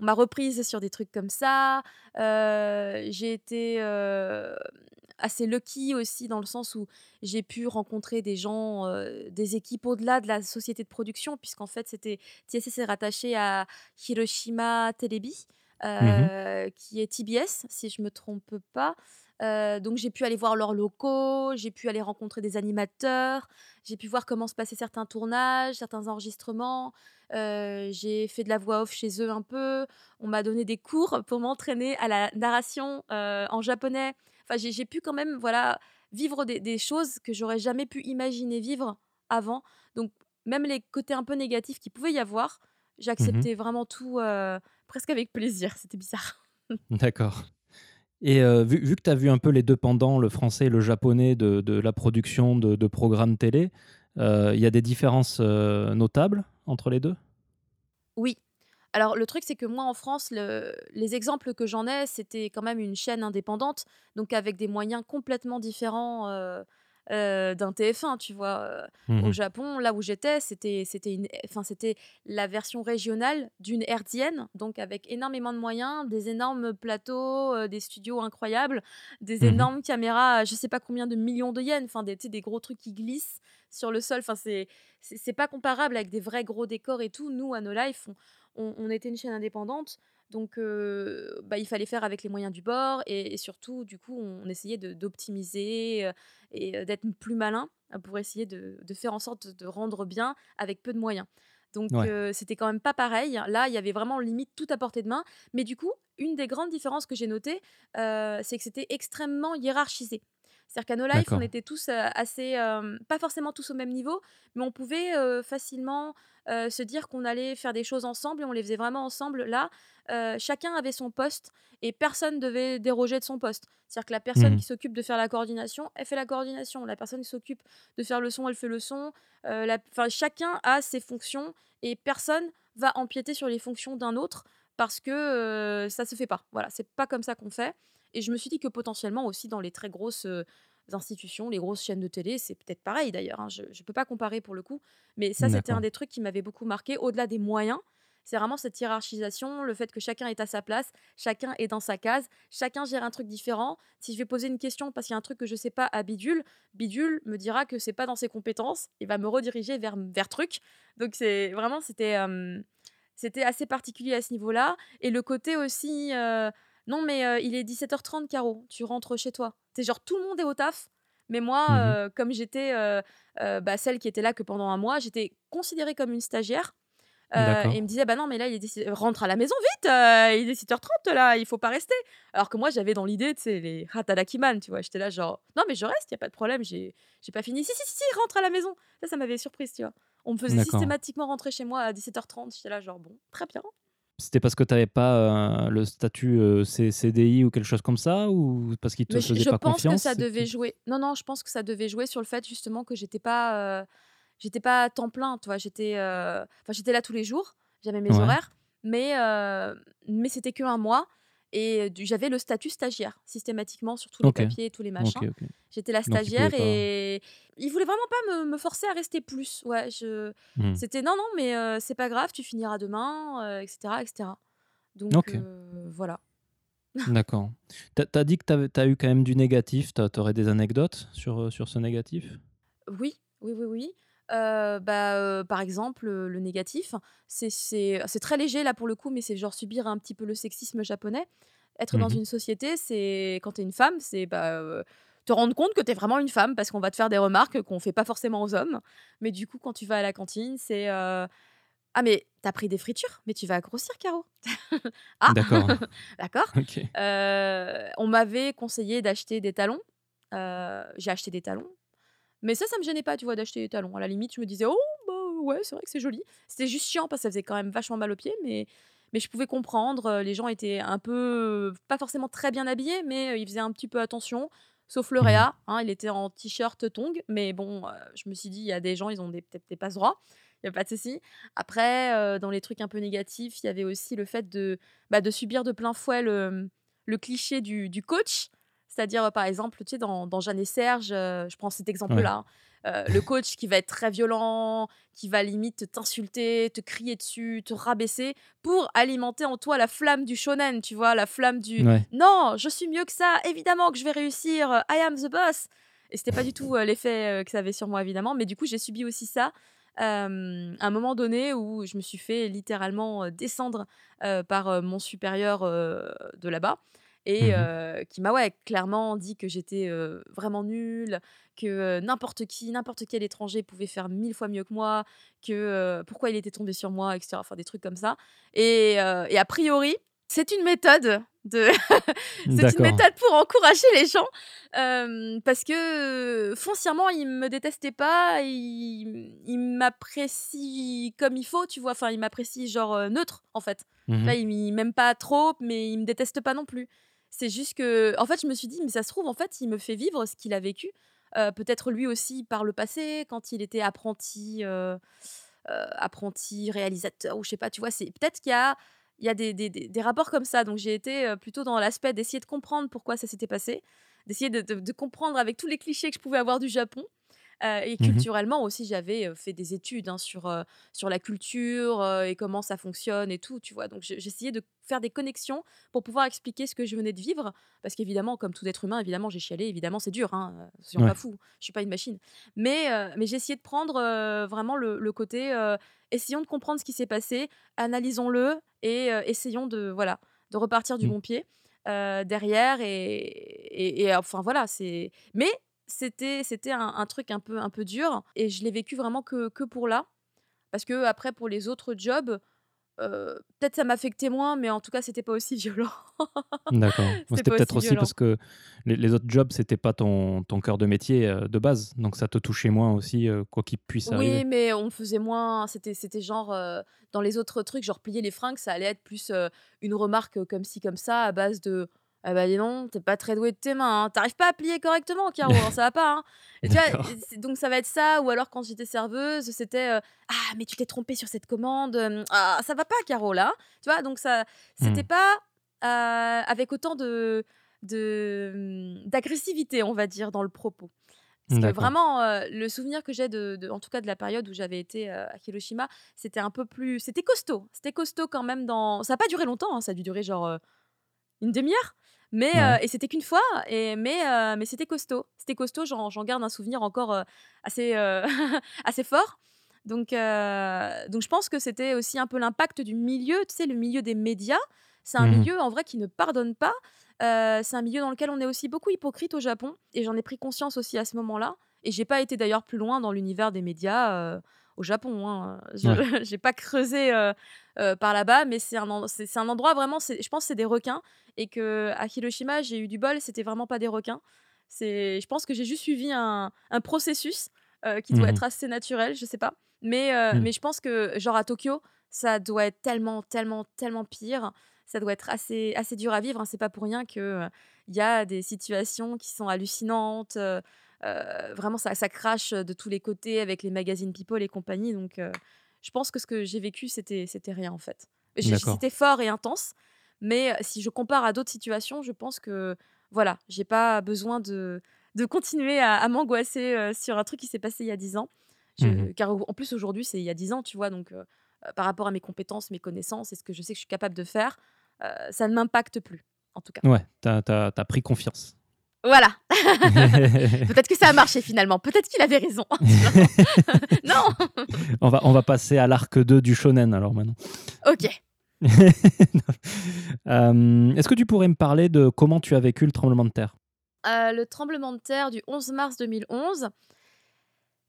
on m'a reprise sur des trucs comme ça. Heu, j'ai été, assez lucky aussi dans le sens où j'ai pu rencontrer des gens, des équipes au-delà de la société de production puisqu'en fait c'était TSS est rattaché à Hiroshima Telebi, Mmh qui est TBS si je me trompe pas. Donc j'ai pu aller voir leurs locaux, j'ai pu aller rencontrer des animateurs, j'ai pu voir comment se passaient certains tournages, certains enregistrements. J'ai fait de la voix off chez eux un peu. On m'a donné des cours pour m'entraîner à la narration, en japonais. Enfin, j'ai pu quand même, voilà, vivre des des choses que j'aurais jamais pu imaginer vivre avant. Donc même les côtés un peu négatifs qu'il pouvait y avoir, Mmh j'acceptais vraiment tout, presque avec plaisir. C'était bizarre. D'accord. Et heu, vu que tu as vu un peu les 2 pendants, le français et le japonais de la production de programmes télé, il y a des différences, heu, notables entre les 2? Oui. Alors le truc, c'est que moi en France, le les exemples que j'en ai, c'était quand même une chaîne indépendante, donc avec des moyens complètement différents, heu, d'un TF1, tu vois? Heu, au Mmh Japon, là où j'étais, c'était la version régionale d'une hertzienne, donc avec énormément de moyens, des énormes plateaux, heu, des studios incroyables, des Mmh énormes caméras je sais pas combien de millions de yens, enfin des des gros trucs qui glissent sur le sol, enfin c'est pas comparable avec des vrais gros décors et tout. Nous, à No Life, on, on était une chaîne indépendante, donc euh, bah, il fallait faire avec les moyens du bord et, et surtout, du coup, on essayait d'optimiser et d'être plus malin pour essayer de, de faire en sorte de rendre bien avec peu de moyens. Donc Ouais, euh, c'était quand même pas pareil. Là, il y avait vraiment limite tout à portée de main. Mais du coup, une des grandes différences que j'ai notées, euh, c'est que c'était extrêmement hiérarchisé. C'est-à-dire qu'à No Life, on était tous assez, euh, pas forcément tous au même niveau, mais on pouvait euh, facilement heu, se dire qu'on allait faire des choses ensemble et on les faisait vraiment ensemble. Là, heu, chacun avait son poste et personne devait déroger de son poste. C'est-à-dire que la personne Mmh qui s'occupe de faire la coordination, elle fait la coordination. La personne qui s'occupe de faire le son, elle fait le son. La enfin, chacun a ses fonctions et personne va empiéter sur les fonctions d'un autre parce que, ça se fait pas. Voilà, c'est pas comme ça qu'on fait et je me suis dit que potentiellement aussi dans les très grosses, institutions, les grosses chaînes de télé, c'est peut-être pareil d'ailleurs, hein, je ne peux pas comparer pour le coup, mais ça, c'était un des trucs qui m'avait beaucoup marqué, au-delà des moyens. C'est vraiment cette hiérarchisation, le fait que chacun est à sa place, chacun est dans sa case, chacun gère un truc différent. Si je vais poser une question parce qu'il y a un truc que je sais pas à Bidule, Bidule me dira que c'est pas dans ses compétences, il va me rediriger vers vers truc. Donc c'est vraiment c'était euh, C'était assez particulier à ce niveau-là et le côté aussi, heu: «Non mais il est 17:30 Caro, tu rentres chez toi». Tu genre tout le monde est au taf, mais moi, Mmh comme j'étais, bah, celle qui était là que pendant un mois, j'étais considérée comme une stagiaire, et il me disait: «Bah non, mais là, il est déci rentre à la maison vite, il est 17:30 là, il faut pas rester». Alors que moi, j'avais dans l'idée, tu sais, les Hatarakiman, tu vois? J'étais là genre: «Non mais je reste, il y a pas de problème, j'ai j'ai pas fini». «Si, si, si, si, rentre à la maison». Ça, ça m'avait surprise, tu vois? On me faisait systématiquement rentrer chez moi à 17:30. J'étais là genre: «Bon, très bien». C'était parce que tu avais pas, heu, le statut, heu, C CDI ou quelque chose comme ça? Ou parce qu'ils te Mais je faisaient je pas pense que confiance? ça devait jouer. Non, non, je pense que ça devait jouer sur le fait justement que j'étais pas, heu, j'étais pas à temps plein, tu? J'étais, heu, enfin j'étais là tous les jours, j'avais mes ouais, horaires, mais heu, mais c'était que un mois et j'avais le statut stagiaire systématiquement sur tous les papiers et tous les machins. J'étais la Donc stagiaire pas et ils voulaient vraiment pas me me forcer à rester plus. Ouais, je mmh. c'était: «Non, non, mais heu, c'est pas grave, tu finiras demain», heu, et cetera et cetera. Donc voilà. d'accord. Tu as dit que tu as eu quand même du négatif, tu aurais des anecdotes sur, sur ce négatif? Oui, oui, oui, oui. Bah, par exemple, le négatif, c'est très léger là pour le coup, mais c'est genre subir un petit peu le sexisme japonais. Être dans Mmh une société, c'est quand tu es une femme, c'est, bah, te rendre compte que tu es vraiment une femme parce qu'on va te faire des remarques qu'on fait pas forcément aux hommes. Mais du coup, quand tu vas à la cantine, c'est, «Ah mais tu as pris des fritures? Mais tu vas grossir Caro». «Ah D'accord, d'accord». On m'avait conseillé d'acheter des talons. J'ai acheté des talons. Mais ça, ça me gênait pas, tu vois, d'acheter des talons. À la limite, je me disais: «Oh, bah, ouais, c'est vrai que c'est joli». C'était juste chiant parce que ça faisait quand même vachement mal aux pieds, mais mais je pouvais comprendre, heu, les gens étaient un peu, pas forcément très bien habillés, mais heu, ils faisaient un petit peu attention, sauf le Mmh réa, hein, il était en t-shirt tongs, mais bon, je me suis dit: «Il y a des gens, ils ont peut-être des passe-droits». Il y a pas de souci. Après, dans les trucs un peu négatifs, il y avait aussi le fait de, bah, de subir de plein fouet le, mmh, le cliché du du coach. C'est-à-dire, par exemple, tu sais, dans dans Jeanne et Serge, heu, je prends cet Ouais. exemple-là, hein, heu, le coach qui va être très violent, qui va limite t'insulter, te crier dessus, te rabaisser pour alimenter en toi la flamme du shonen, tu vois? La flamme du: Ouais. «Non, je suis mieux que ça, évidemment que je vais réussir, heu, I am the boss» et c'était pas du tout, l'effet, que ça avait sur moi évidemment, mais du coup, j'ai subi aussi ça, à un moment donné où je me suis fait littéralement, descendre, par, mon supérieur, de là-bas et Mmh qui m'a, ouais, clairement dit que j'étais, vraiment nulle, que, n'importe qui, n'importe quel étranger pouvait faire 1000 fois mieux que moi, que, pourquoi il était tombé sur moi et cetera, enfin des trucs comme ça et et a priori, c'est une méthode de c'est une méthode pour encourager les gens, parce que, foncièrement, il me détestait pas, il il m'apprécie comme il faut, tu vois? Enfin, il m'apprécie genre, neutre, en fait. Tu Mmh vois? Il il m'aime pas trop, mais il me déteste pas non plus. C'est juste que en fait, je me suis dit: «Mais ça se trouve, en fait, il me fait vivre ce qu'il a vécu». Heu, peut-être lui aussi par le passé, quand il était apprenti, heu heu, apprenti réalisateur ou je sais pas, tu vois? Peut-être qu'il y a il y a des des des des rapports comme ça, donc j'ai été, plutôt dans l'aspect d'essayer de comprendre pourquoi ça s'était passé, d'essayer de de de comprendre avec tous les clichés que je pouvais avoir du Japon Heu et Mmh culturellement aussi, j'avais, fait des études, hein, sur, sur la culture, et comment ça fonctionne et tout, tu vois? Donc j'essayais de faire des connexions pour pouvoir expliquer ce que je venais de vivre. Parce qu'évidemment, comme tout être humain, évidemment, j'ai chialé, évidemment, c'est dur, hein, soyons pas Ouais. fous, je suis pas une machine. Mais heu, mais j'ai essayé de prendre, vraiment le le côté, essayons de comprendre ce qui s'est passé, analysons-le et essayons de voilà, de repartir du Mmh. bon pied, derrière et et et enfin voilà, c'est mais c'était c'était un un truc un peu un peu dur et je l'ai vécu vraiment que que pour là. Parce que après pour les autres jobs, heu, peut-être ça m'affectait moins, mais en tout cas c'était pas aussi violent. D'accord. C'était peut-être aussi parce que les les autres jobs, c'était pas ton ton cœur de métier, heu, de base, donc ça te touchait moins aussi, heu, quoi qu'il puisse arriver. Oui, mais on faisait moins c'était c'était genre, dans les autres trucs, genre plier les fringues, ça allait être plus, une remarque, comme ci comme ça à base de: «Ah bah, dis donc, tu pas très doué de tes mains, hein. Tu pas à plier correctement Caro, hein, ça va pas, hein». Et tu vois? Donc ça va être ça ou alors quand j'étais serveuse, c'était, heu: «Ah mais tu t'es trompée sur cette commande, ah ça va pas Caro là, hein». Tu vois? Donc ça c'était Mmh. pas, heu, avec autant de de, mmh, d'agressivité, on va dire, dans le propos. Parce que vraiment, heu, le souvenir que j'ai de de en tout cas de la période où j'avais été, à Hiroshima, c'était un peu plus c'était costaud. C'était costaud quand même dans ça a pas duré longtemps, hein, ça a dû durer genre, une demi heure, mais et c'était qu'une fois et mais mais c'était costaud. C'était costaud, j'en j'en garde un souvenir encore, assez, assez fort. Donc, donc je pense que c'était aussi un peu l'impact du milieu, tu sais, le milieu des médias. C'est un Mmh milieu en vrai qui ne pardonne pas. C'est un milieu dans lequel on est aussi beaucoup hypocrite au Japon. Et j'en ai pris conscience aussi à ce moment-là. Et j'ai pas été d'ailleurs plus loin dans l'univers des médias au Japon. Hein. Je Ouais. j'ai pas creusé euh, euh, par là-bas, mais c'est un, c'est endroit vraiment, je pense que c'est des requins. Et que à Hiroshima, j'ai eu du bol, c'était vraiment pas des requins. C'est, je pense que j'ai juste suivi un, un processus euh, qui doit Mmh être assez naturel, je sais pas. Mais, Mmh. mais je pense que, genre à Tokyo, ça doit être tellement, tellement, tellement pire. Ça doit être assez, assez dur à vivre. hein. C'est pas pour rien que il y a des situations qui sont hallucinantes. Euh, euh, vraiment, ça, ça crache de tous les côtés avec les magazines People et compagnie. Donc, euh, je pense que ce que j'ai vécu, c'était, rien en fait. C'était fort et intense. Mais euh, si je compare à d'autres situations, je pense que voilà, j'ai pas besoin de, de continuer à, à m'angoisser euh, sur un truc qui s'est passé il y a 10 ans. Mmh car en plus, aujourd'hui, c'est il y a 10 ans, tu vois. Donc, euh, euh, par rapport à mes compétences, mes connaissances et ce que je sais que je suis capable de faire, euh, ça ne m'impacte plus, en tout cas. Ouais, t'as as, pris confiance. Voilà. Peut-être que ça a marché finalement. Peut-être qu'il avait raison. non. on, va, on va passer à l'arc 2 du shonen alors maintenant. ok. Euh, Est-ce que tu pourrais me parler de comment tu as vécu le tremblement de terre? Euh, le tremblement de terre du 11 mars 2011,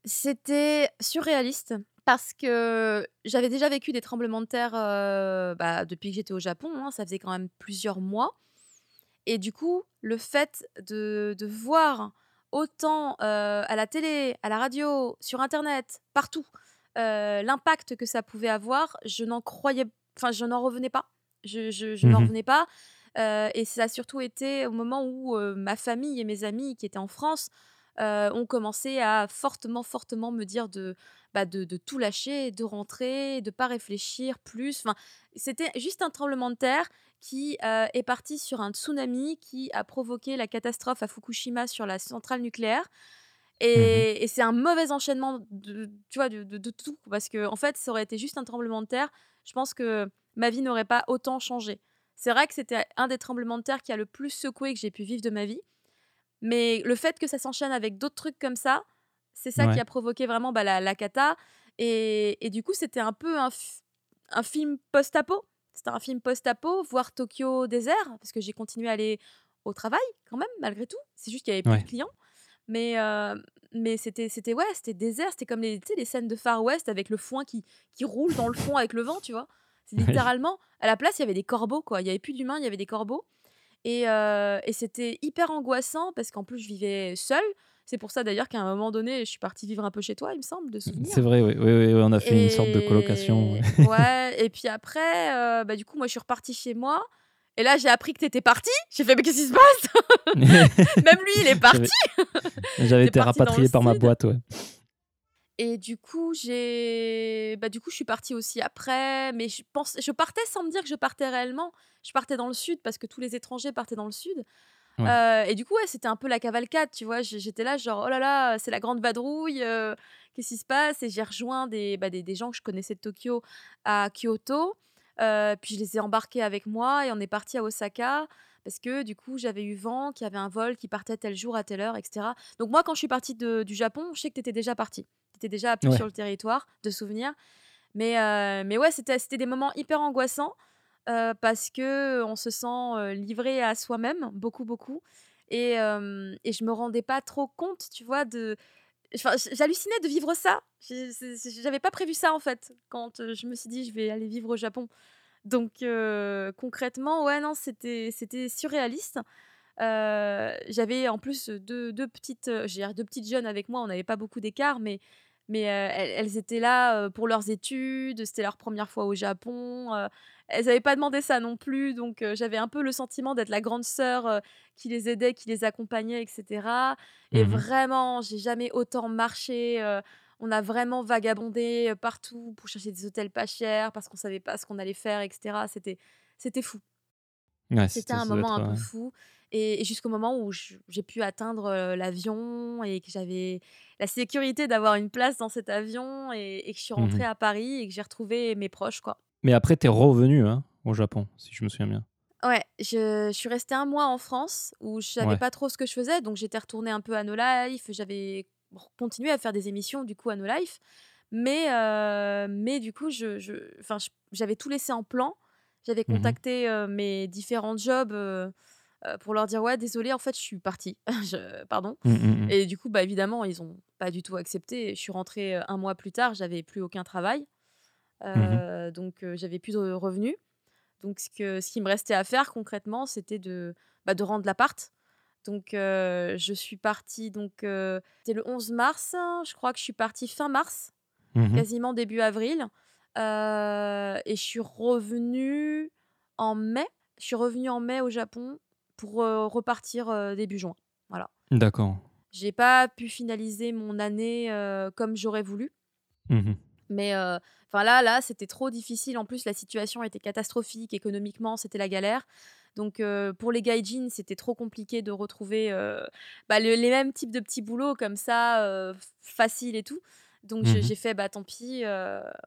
c'était surréaliste parce que j'avais déjà vécu des tremblements de terre euh, bah, depuis que j'étais au Japon. hein, ça faisait quand même plusieurs mois. Et du coup, le fait de, de voir autant euh, à la télé, à la radio, sur Internet, partout, euh, l'impact que ça pouvait avoir, je n'en croyais, enfin, je n'en revenais pas. Je, je, je n'en Mhm. revenais pas. Euh, et ça a surtout été au moment où ma famille et mes amis qui étaient en France ont commencé à fortement, fortement me dire de, bah, de, de tout lâcher, de rentrer, de pas réfléchir plus. Enfin, c'était juste un tremblement de terre qui euh, est parti sur un tsunami qui a provoqué la catastrophe à Fukushima sur la centrale nucléaire. Mhm. Et, et c'est un mauvais enchaînement de, tu vois, de, de- de tout. Parce que, en fait, ça aurait été juste un tremblement de terre. Je pense que ma vie n'aurait pas autant changé. C'est vrai que c'était un des tremblements de terre qui a le plus secoué que j'ai pu vivre de ma vie. Mais le fait que ça s'enchaîne avec d'autres trucs comme ça, c'est ça qui a provoqué vraiment bah, la, la cata. Et, et du coup, c'était un peu un, un film post-apo. C'était un film post-apo, voir Tokyo désert, parce que j'ai continué à aller au travail quand même, malgré tout. C'est juste qu'il n'y avait plus de clients. Mais, euh, mais c'était, c'était, ouais, c'était désert. C'était comme les, les scènes de Far West avec le foin qui, qui roule dans le fond avec le vent, tu vois. C'est littéralement, à la place, il y avait des corbeaux, quoi. Il n'y avait plus d'humains, il y avait des corbeaux. Et, euh, et c'était hyper angoissant parce qu'en plus, je vivais seule. C'est pour ça d'ailleurs qu'à un moment donné, je suis partie vivre un peu chez toi, il me semble, de souvenir. C'est vrai, oui, oui, on a fait une sorte de colocation. Ouais. ouais, et puis après, euh, bah, du coup, moi, je suis repartie chez moi. Et là, j'ai appris que t'étais parti. J'ai fait, mais qu'est-ce qui se passe? Même lui, il est parti. J'avais été rapatrié par ma boîte, ouais. Et du coup, j'ai, bah, du coup, je suis partie aussi après. Mais je pense, je partais sans me dire que je partais réellement. Je partais dans le sud parce que tous les étrangers partaient dans le sud. Ouais. Euh, et du coup, ouais, c'était un peu la cavalcade, tu vois. J'étais là, genre, oh là là, c'est la grande vadrouille, euh, qu'est-ce qui se passe? Et j'ai rejoint des, bah, des, des gens que je connaissais de Tokyo à Kyoto. Euh, puis je les ai embarqués avec moi et on est parti à Osaka parce que du coup, j'avais eu vent qu'il y avait un vol qui partait tel jour à telle heure, etc. Donc, moi, quand je suis partie de- du Japon, je sais que tu étais déjà partie. Tu étais déjà Ouais. sur le territoire, de souvenirs. Mais, euh, mais ouais, c'était c'était des moments hyper angoissants parce que on se sent livré à soi-même, beaucoup, beaucoup. Et, et je me rendais pas trop compte, tu vois, de. Enfin, j'hallucinais de vivre ça. J'avais pas prévu ça en fait quand je me suis dit je vais aller vivre au Japon. Donc concrètement, ouais, non, c'était surréaliste. J'avais en plus deux, deux petites, deux petites jeunes avec moi. On n'avait pas beaucoup d'écart, mais mais elles, elles étaient là pour leurs études. C'était leur première fois au Japon. elles n'avaient pas demandé ça non plus, donc j'avais un peu le sentiment d'être la grande sœur qui les aidait, qui les accompagnait, etc. Et Mhm. vraiment, j'ai jamais autant marché. on a vraiment vagabondé partout pour chercher des hôtels pas chers parce qu'on savait pas ce qu'on allait faire, etc. C'était c'était fou. Ouais, C'était un moment être, un peu ouais. fou. Et, et jusqu'au moment où je- j'ai pu atteindre l'avion et que j'avais la sécurité d'avoir une place dans cet avion et, et que je suis rentrée Mhm. à Paris et que j'ai retrouvé mes proches, quoi. Mais après, t'es revenu hein, au Japon, si je me souviens bien. Ouais, je, je suis restée un mois en France où je savais Ouais. pas trop ce que je faisais, donc j'étais retournée un peu à No Life, j'avais continué à faire des émissions du coup à No Life, Mais, mais du coup, je, je, j'avais tout laissé en plan. J'avais Mmh contacté mes différents jobs pour leur dire ouais, désolé, en fait, je suis partie. Pardon. Mmh, mmh, mmh. Et du coup, bah, évidemment, ils ont pas du tout accepté. Je suis rentrée un mois plus tard, j'avais plus aucun travail. Mmh donc, j'avais plus de revenus. Donc, ce, que, ce qui me restait à faire concrètement, c'était de, bah, de rendre l'appart. Donc, je suis partie, donc, c'était le 11 mars. Je crois que je suis partie fin mars, quasiment début avril. et je suis revenue en mai. Je suis revenue en mai au Japon pour repartir début juin. Voilà. D'accord. J'ai pas pu finaliser mon année comme j'aurais voulu. Mmh Mais enfin là, là, c'était trop difficile. En plus, la situation était catastrophique économiquement, c'était la galère. Donc pour les gaijins, c'était trop compliqué de retrouver bah, les mêmes types de petits boulots comme ça, faciles et tout. Donc Mmh j'ai fait bah tant pis,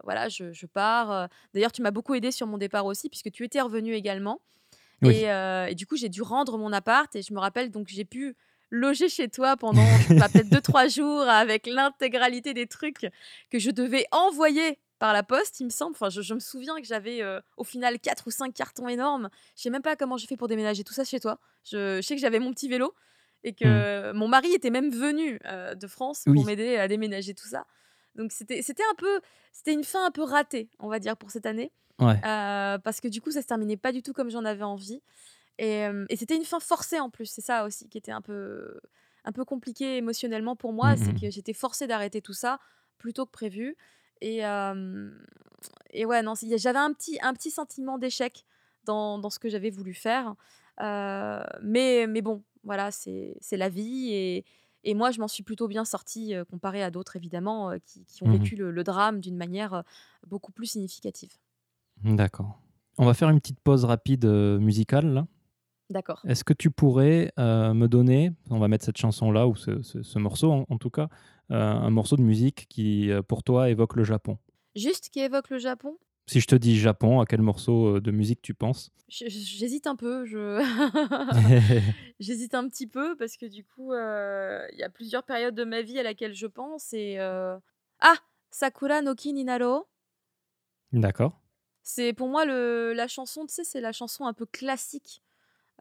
voilà, je, je pars. D'ailleurs, tu m'as beaucoup aidé sur mon départ aussi puisque tu étais revenu également. Et, Oui. et du coup, j'ai dû rendre mon appart et je me rappelle donc j'ai pu loger chez toi pendant bah, peut-être 2-3 jours avec l'intégralité des trucs que je devais envoyer par la poste, il me semble. Enfin, je, je me souviens que j'avais euh, au final 4 ou 5 cartons énormes. Je sais même pas comment j'ai fait pour déménager tout ça chez toi. Je, je sais que j'avais mon petit vélo et Mmh. que mon mari était même venu euh, de France pour m'aider à déménager tout ça. Donc c'était un peu c'était une fin un peu ratée, on va dire pour cette année. Ouais. Euh, parce que du coup, ça se terminait pas du tout comme j'en avais envie. Et, et c'était une fin forcée en plus. C'est ça aussi qui était un peu, un peu compliqué émotionnellement pour moi. Mmh C'est mh. que j'étais forcée d'arrêter tout ça plus tôt que prévu. Et, euh, et ouais, non, j'avais un petit, un petit sentiment d'échec dans, dans ce que j'avais voulu faire. Euh, mais, mais bon, voilà, c'est la vie. Et, et moi, je m'en suis plutôt bien sortie euh, comparée à d'autres, évidemment, euh, qui, qui ont Mmh vécu le, le drame d'une manière euh, beaucoup plus significative. D'accord. On va faire une petite pause rapide, heu, musicale là. D'accord. Est-ce que tu pourrais, heu, me donner, on va mettre cette chanson-là ou ce ce ce morceau en en tout cas, heu, un morceau de musique qui, pour toi évoque le Japon? Juste qui évoque le Japon? Si je te dis Japon, à quel morceau, de musique tu penses? Je- J'hésite un peu, je j'hésite un petit peu parce que du coup, euh, il y a plusieurs périodes de ma vie à laquelle je pense et euh, ah, Sakura no Ki ni Naro, D'accord. C'est pour moi le, la chanson, tu sais, c'est la chanson un peu classique.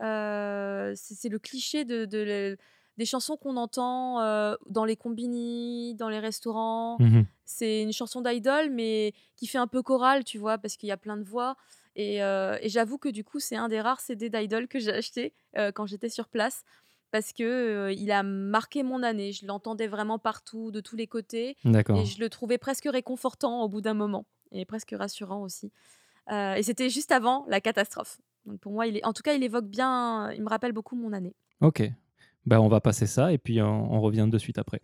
Euh, c'est le cliché de, de des chansons qu'on entend euh, dans les combini, dans les restaurants. Mmh mh. C'est une chanson d'idol, mais qui fait un peu chorale, tu vois, parce qu'il y a plein de voix. Et, euh, et j'avoue que du coup, c'est un des rares CD d'idol que j'ai acheté quand j'étais sur place, parce que euh, il a marqué mon année. Je l'entendais vraiment partout, de tous les côtés, et je le trouvais presque réconfortant au bout d'un moment, et presque rassurant aussi. Euh, et c'était juste avant la catastrophe. Donc pour moi, il est, en tout cas, il évoque bien, il me rappelle beaucoup mon année. OK. Bah, on va passer ça et puis on revient de suite après.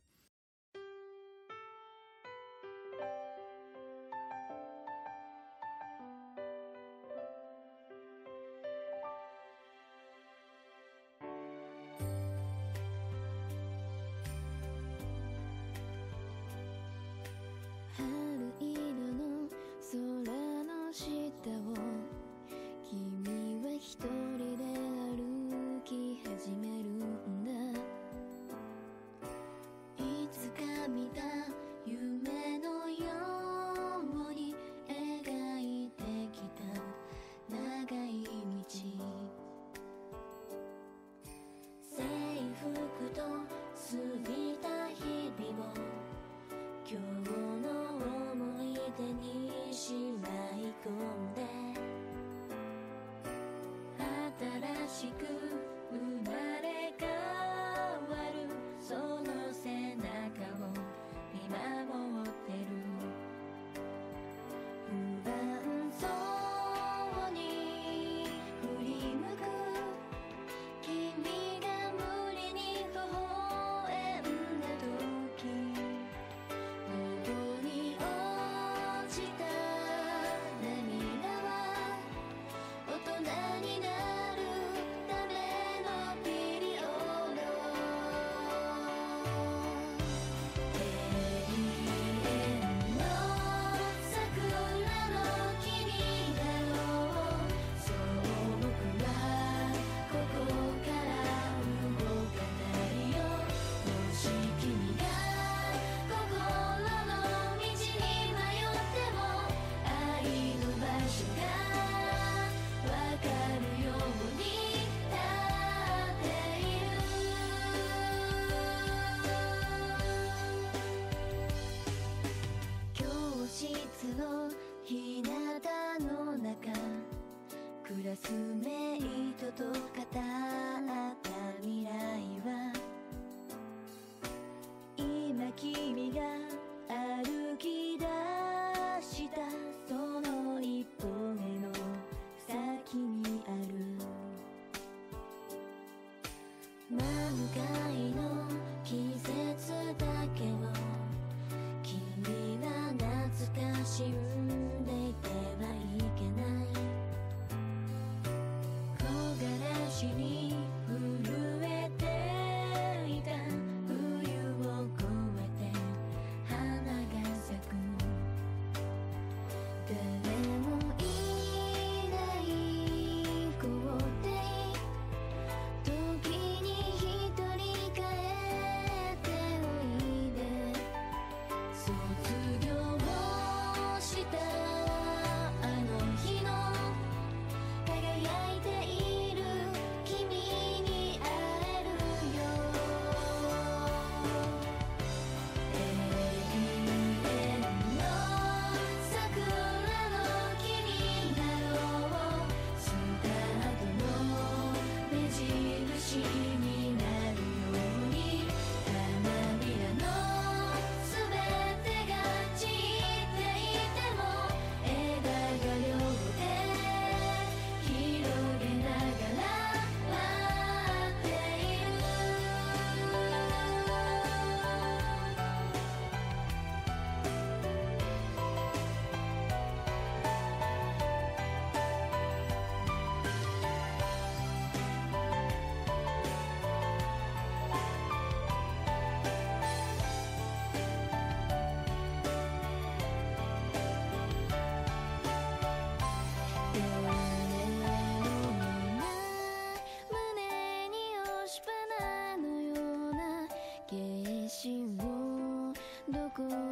school.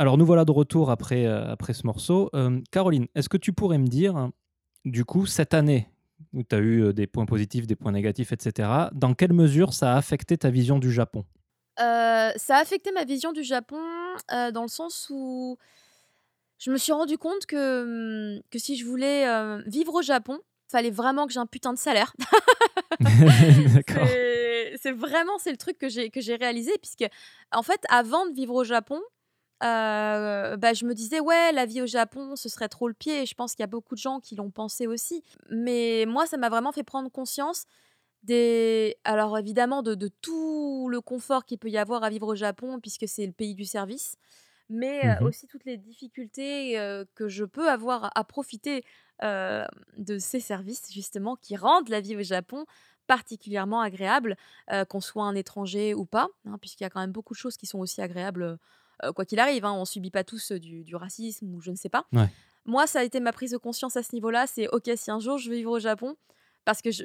Alors nous voilà de retour après, euh, après ce morceau. Euh, Caroline, est-ce que tu pourrais me dire, du coup, cette année où tu as eu euh, des points positifs, des points négatifs, etc., dans quelle mesure ça a affecté ta vision du Japon? Euh, ça a affecté ma vision du Japon dans le sens où je me suis rendu compte que, hum, que si je voulais vivre au Japon, fallait vraiment que j'ai un putain de salaire. C'est vraiment c'est le truc que j'ai que j'ai réalisé puisque en fait avant de vivre au Japon, euh, bah, je me disais ouais la vie au Japon ce serait trop le pied. Et je pense qu'il y a beaucoup de gens qui l'ont pensé aussi. Mais moi ça m'a vraiment fait prendre conscience des alors évidemment de, de tout le confort qu'il peut y avoir à vivre au Japon puisque c'est le pays du service. Mais Mhm. aussi toutes les difficultés euh, que je peux avoir à, profiter euh, de ces services justement qui rendent la vie au Japon particulièrement agréable, qu'on soit un étranger ou pas, hein, puisqu'il y a quand même beaucoup de choses qui sont aussi agréables euh, quoi qu'il arrive. Hein, on subit pas tous euh, du, du racisme ou je ne sais pas. Ouais. Moi, ça a été ma prise de conscience à ce niveau-là. C'est ok, si un jour je veux vivre au Japon, parce que je,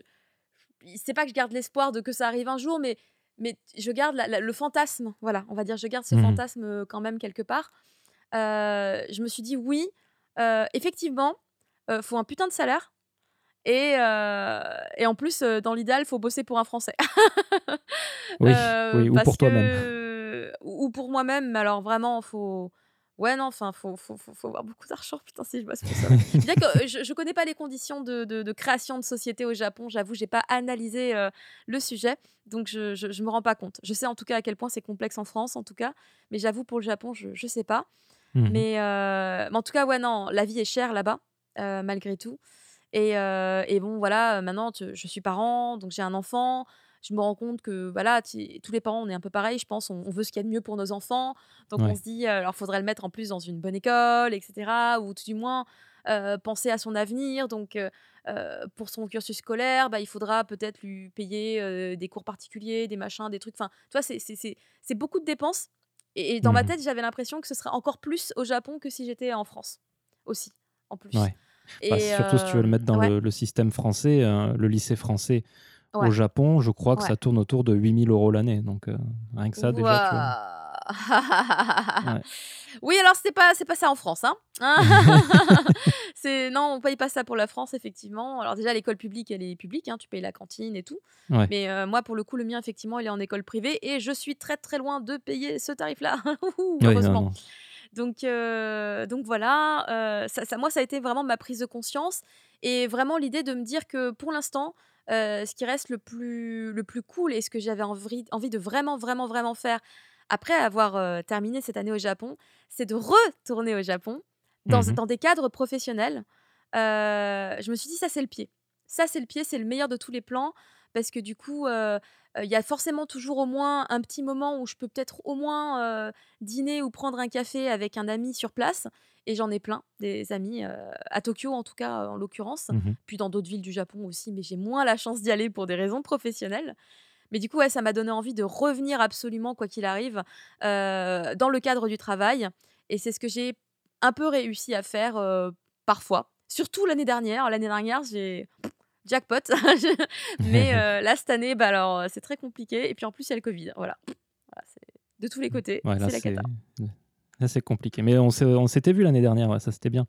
c'est pas que je garde l'espoir de que ça arrive un jour, mais mais je garde la- la- le fantasme. Voilà, on va dire, je garde ce Mhm. fantasme euh, quand même quelque part. Euh, je me suis dit oui, euh, effectivement, faut un putain de salaire. Et, euh, et en plus, dans l'idéal, faut bosser pour un Français. Oui, Euh, oui, ou pour toi-même. Que- Ou ou pour moi-même, mais alors vraiment, faut. Ouais, non, enfin, faut, faut, faut, faut avoir beaucoup d'argent, putain, si je bosse pour ça. Bien que euh, je, je connais pas les conditions de, de, de création de société au Japon, j'avoue, j'ai pas analysé euh, le sujet, donc je, je, je me rends pas compte. Je sais en tout cas à quel point c'est complexe en France, en tout cas, mais j'avoue, pour le Japon, je, je sais pas. Mhm. Mais, euh, mais en tout cas, ouais, non, la vie est chère là-bas, euh, malgré tout. Et, euh, et bon, voilà, maintenant, tu- je suis parent, donc j'ai un enfant. Je me rends compte que voilà, tous les parents, on est un peu pareil, je pense. On, on veut ce qu'il y a de mieux pour nos enfants. Donc on se dit, euh, alors faudrait le mettre en plus dans une bonne école, etc. Ou tout du moins euh, penser à son avenir. Donc pour son cursus scolaire, bah, il faudra peut-être lui payer des cours particuliers, des machins, des trucs. Enfin, tu vois, c'est beaucoup de dépenses. Et, et dans ma Mhm. tête, j'avais l'impression que ce serait encore plus au Japon que si j'étais en France aussi, en plus. Ouais. Bah, surtout si tu veux le mettre dans ouais, le, le système français, euh, le lycée français au Japon, je crois que ouais. ça tourne autour de 8000 euros l'année. Donc euh, rien que ça, déjà, tu vois. Ouah. Ouais. Oui, alors c'est pas pas ça en France, hein. C'est non, on paye pas ça pour la France effectivement. Alors déjà l'école publique, elle est publique, hein, tu payes la cantine et tout. Mais euh, moi pour le coup le mien effectivement, il est en école privée et je suis très très loin de payer ce tarif-là. Oui, Heureusement. Donc, euh, donc voilà, euh, ça, ça- moi, ça a été vraiment ma prise de conscience et vraiment l'idée de me dire que pour l'instant, euh, ce qui reste le plus, le plus cool et ce que j'avais envie, envie de vraiment, vraiment, vraiment faire après avoir euh, terminé cette année au Japon, c'est de retourner au Japon dans, Mhm. dans des cadres professionnels. Euh, je me suis dit, ça, c'est le pied. Ça, c'est le pied, c'est le meilleur de tous les plans parce que du coup, il y a forcément toujours au moins un petit moment où je peux peut-être au moins dîner ou prendre un café avec un ami sur place. Et j'en ai plein, des amis, euh, à Tokyo en tout cas, en l'occurrence, Mhm. puis dans d'autres villes du Japon aussi, mais j'ai moins la chance d'y aller pour des raisons professionnelles. Mais du coup, ouais, ça m'a donné envie de revenir absolument, quoi qu'il arrive, euh, dans le cadre du travail. Et c'est ce que j'ai un peu réussi à faire euh, parfois. Surtout l'année dernière. L'année dernière, j'ai jackpot. Mais euh, là, cette année, bah alors, euh, c'est très compliqué. Et puis en plus, il y a le Covid. Voilà. De tous les côtés. Ouais, là, c'est la cata. là, c'est compliqué. Mais on s'était vu l'année dernière, ouais, ça c'était bien.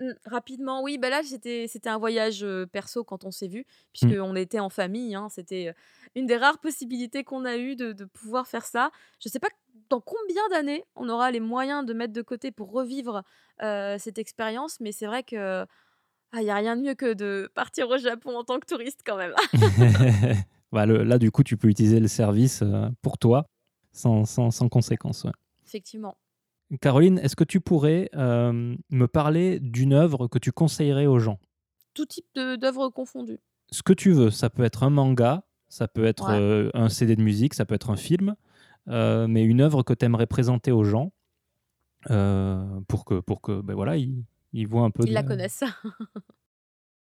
Mm, rapidement, oui, bah là c'était un voyage euh, perso quand on s'est vu, Mm. puisqu'on était en famille. hein, c'était une des rares possibilités qu'on a eues de, de pouvoir faire ça. Je sais pas dans combien d'années on aura les moyens de mettre de côté pour revivre euh, cette expérience, mais c'est vrai que il n'y a rien de mieux que de partir au Japon en tant que touriste quand même. Bah, le- là, du coup, tu peux utiliser le service euh, pour toi sans, sans, sans conséquence. ouais. Effectivement. Caroline, est-ce que tu pourrais euh, me parler d'une œuvre que tu conseillerais aux gens? Tout type d'œuvres confondues. Ce que tu veux, ça peut être un manga, ça peut être Ouais. euh, un CD de musique, ça peut être un film, euh, mais une œuvre que tu aimerais présenter aux gens pour que, pour que ben voilà, ils, ils voient un peu Ils la connaissent.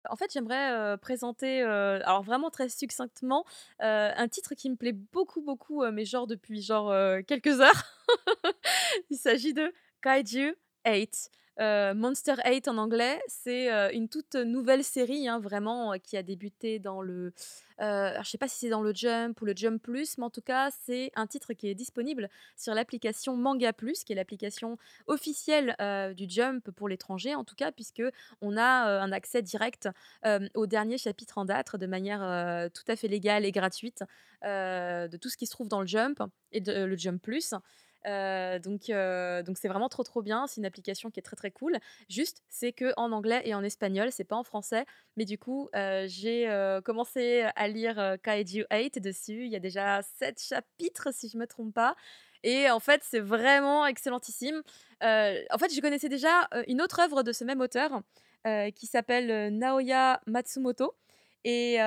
En fait, j'aimerais euh, présenter, euh, alors vraiment très succinctement, euh, un titre qui me plaît beaucoup, beaucoup, mais genre depuis genre quelques heures. Il s'agit de Kaiju 8. Monster 8 en anglais, c'est une toute nouvelle série, hein, vraiment, qui a débuté dans le. alors, je sais pas si c'est dans le Jump ou le Jump Plus, mais en tout cas, c'est un titre qui est disponible sur l'application Manga Plus, qui est l'application officielle du Jump pour l'étranger, en tout cas, puisque on a un accès direct au dernier chapitre en date de manière tout à fait légale et gratuite de tout ce qui se trouve dans le Jump et le Jump Plus. Euh, donc, euh, donc c'est vraiment trop trop bien. C'est une application qui est très très cool. Juste, c'est que en anglais et en espagnol, c'est pas en français. Mais du coup, euh, j'ai commencé à lire Kaiju 8 dessus. Il y a déjà 7 chapitres, si je me trompe pas. Et en fait, c'est vraiment excellentissime. En fait, je connaissais déjà une autre œuvre de ce même auteur qui s'appelle Naoya Matsumoto. Et,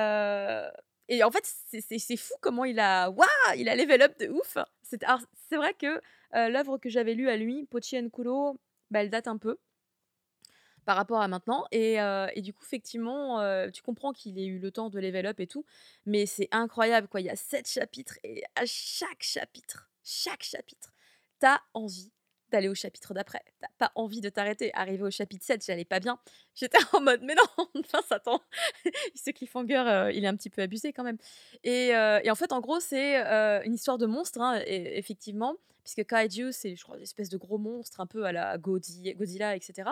et en fait, c'est- fou comment il a, waouh, il a level up de ouf. C'est vrai que euh, l'œuvre que j'avais lue à lui, Pochi and Kuro, bah, elle date un peu par rapport à maintenant. Et, euh, et du coup, effectivement, euh, tu comprends qu'il ait eu le temps de level up et tout. Mais c'est incroyable, quoi. Il y a sept chapitres et à chaque chapitre, chaque chapitre, t'as envie d'aller au chapitre d'après. T'as pas envie de t'arrêter. Arrivé au chapitre 7, j'allais pas bien. J'étais en mode, mais non, mince, attends. Ce cliffhanger, euh, il est un petit peu abusé quand même. Et, euh, et en fait, en gros, c'est euh, une histoire de monstre, hein, et- effectivement, puisque Kaiju, c'est, je crois, une espèce de gros monstre un peu à la Godzi- Godzilla, etc.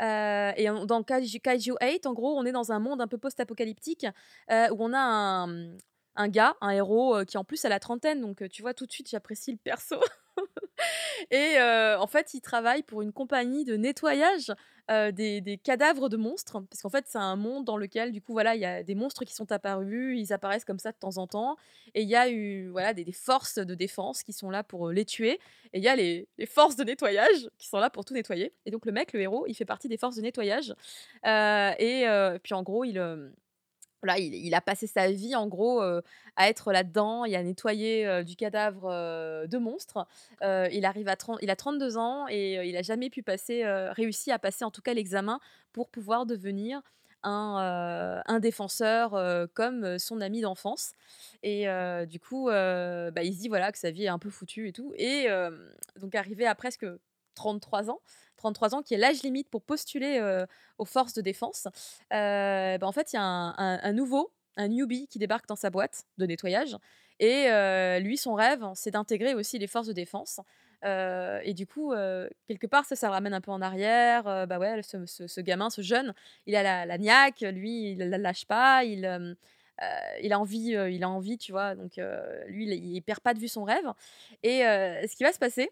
Euh, et en- dans Kaiju, Kaiju 8, en gros, on est dans un monde un peu post-apocalyptique euh, où on a un, un gars, un héros euh, qui en plus a la trentaine, donc euh, tu vois tout de suite j'apprécie le perso. et en fait, il travaille pour une compagnie de nettoyage des, des cadavres de monstres, parce qu'en fait, c'est un monde dans lequel, du coup, voilà, il y a des monstres qui sont apparus, ils apparaissent comme ça de temps en temps, et il y a eu voilà, des, forces de défense qui sont là pour les tuer, et il y a les, les forces de nettoyage qui sont là pour tout nettoyer. Et donc, le mec, le héros, il fait partie des forces de nettoyage, et puis en gros, il. Il, a passé sa vie en gros euh, à être là-dedans et à nettoyer euh, du cadavre euh, de monstres. Il arrive à 30, il a 32 ans et il a jamais pu passer, réussi à passer en tout cas l'examen pour pouvoir devenir un, défenseur comme son ami d'enfance. Et du coup, bah, il se dit voilà que sa vie est un peu foutue et tout. Et donc arrivé à presque 33 ans, 33 ans qui est l'âge limite pour postuler euh, aux forces de défense, euh, bah, en fait il y a un, nouveau, un newbie qui débarque dans sa boîte de nettoyage. Et euh, lui, son rêve, c'est d'intégrer aussi les forces de défense. Et du coup, quelque part, ça, ça ramène un peu en arrière. Bah ouais, ce, gamin, ce jeune, il a la, la niaque, lui, il la lâche pas, il, il a envie, il a envie, tu vois. Donc, lui, il, il perd pas de vue son rêve. Et ce qui va se passer,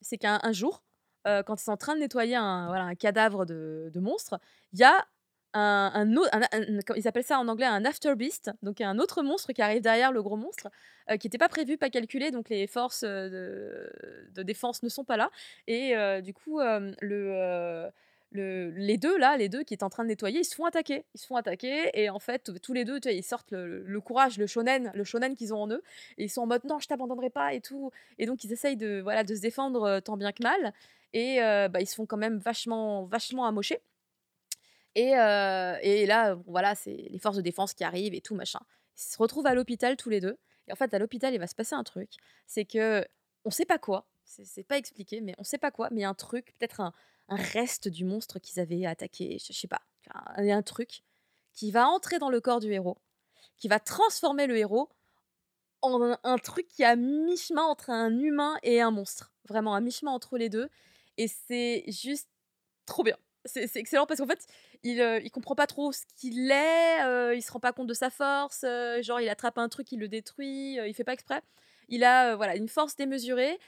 c'est qu'un un jour, euh, quand ils sont en train de nettoyer un, voilà, un cadavre de, monstre, il y a un, un, ils appellent ça en anglais un afterbeast, donc un autre monstre qui arrive derrière le gros monstre, euh, qui n'était pas prévu, pas calculé, donc les forces euh, de, défense ne sont pas là. Et du coup, le, le- les deux là, les deux qui étaient en train de nettoyer, ils se font attaquer. Ils se font attaquer et en fait, tous les deux, ils sortent le, courage, le shonen, le qu'ils ont en eux, et ils sont en mode non, je t'abandonnerai pas et tout. Et donc ils essayent de voilà de se défendre tant bien que mal. Et bah, ils se font quand même vachement vachement amocher. Et, et là, voilà, c'est les forces de défense qui arrivent et tout, machin. Ils se retrouvent à l'hôpital tous les deux. Et en fait, à l'hôpital, il va se passer un truc. C'est que, on sait pas quoi, c'est pas expliqué, mais on sait pas quoi, mais un truc, peut-être un, un reste du monstre qu'ils avaient attaqué, je, sais pas. A un truc qui va entrer dans le corps du héros, qui va transformer le héros en un, un truc qui est à mi-chemin entre un humain et un monstre. Vraiment, à mi-chemin entre les deux. Et c'est juste trop bien. C'est c'est excellent parce qu'en fait, il, euh, il comprend pas trop ce qu'il est, euh, il se rend pas compte de sa force, euh, genre il attrape un truc, il le détruit, euh, il fait pas exprès. Il a voilà une force démesurée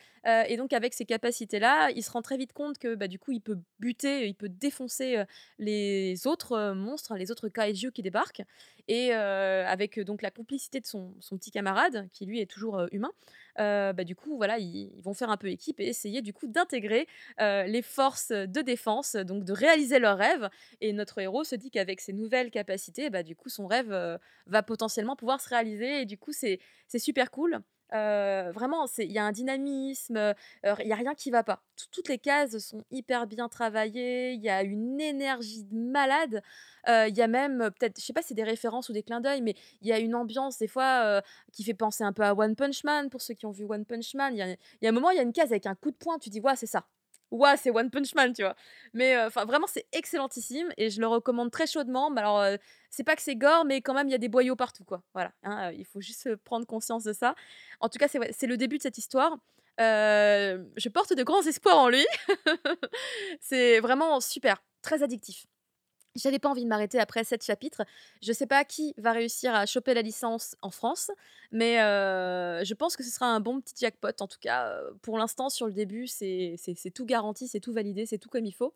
et donc avec ces capacités-là, il se rend très vite compte que bah, du coup il peut buter, il peut défoncer les autres monstres, les autres kaiju qui débarquent et avec donc la complicité de son, son petit camarade qui lui est toujours humain, bah, du coup voilà ils, vont faire un peu équipe et essayer du coup d'intégrer les forces de défense, donc de réaliser leur rêve. Et notre héros se dit qu'avec ses nouvelles capacités, bah, du coup, son rêve va potentiellement pouvoir se réaliser. Et du coup, c'est super cool. Vraiment, il y a un dynamisme, il y a rien qui va pas. Tout- toutes les cases sont hyper bien travaillées, il y a une énergie de malade. Il y a même, peut-être, je sais pas si c'est des références ou des clins d'œil, mais il y a une ambiance des fois qui fait penser un peu à One Punch Man, pour ceux qui ont vu One Punch Man. Il y a, y a un moment, il y a une case avec un coup de poing, tu dis, ouais, c'est ça. Ouais, c'est One Punch Man, tu vois. Mais euh, enfin, vraiment, c'est excellentissime et je le recommande très chaudement. Mais alors, euh, c'est pas que c'est gore, mais quand même, il y a des boyaux partout, quoi. Voilà, hein, euh, il faut juste prendre conscience de ça. En tout cas, c'est le début de cette histoire. Je porte de grands espoirs en lui. c'est vraiment super, très addictif. J'avais pas envie de m'arrêter après sept chapitres. Je sais pas qui va réussir à choper la licence en France, mais je pense que ce sera un bon petit jackpot. En tout cas, pour l'instant, sur le début, c'est tout garanti, c'est tout validé, c'est tout comme il faut.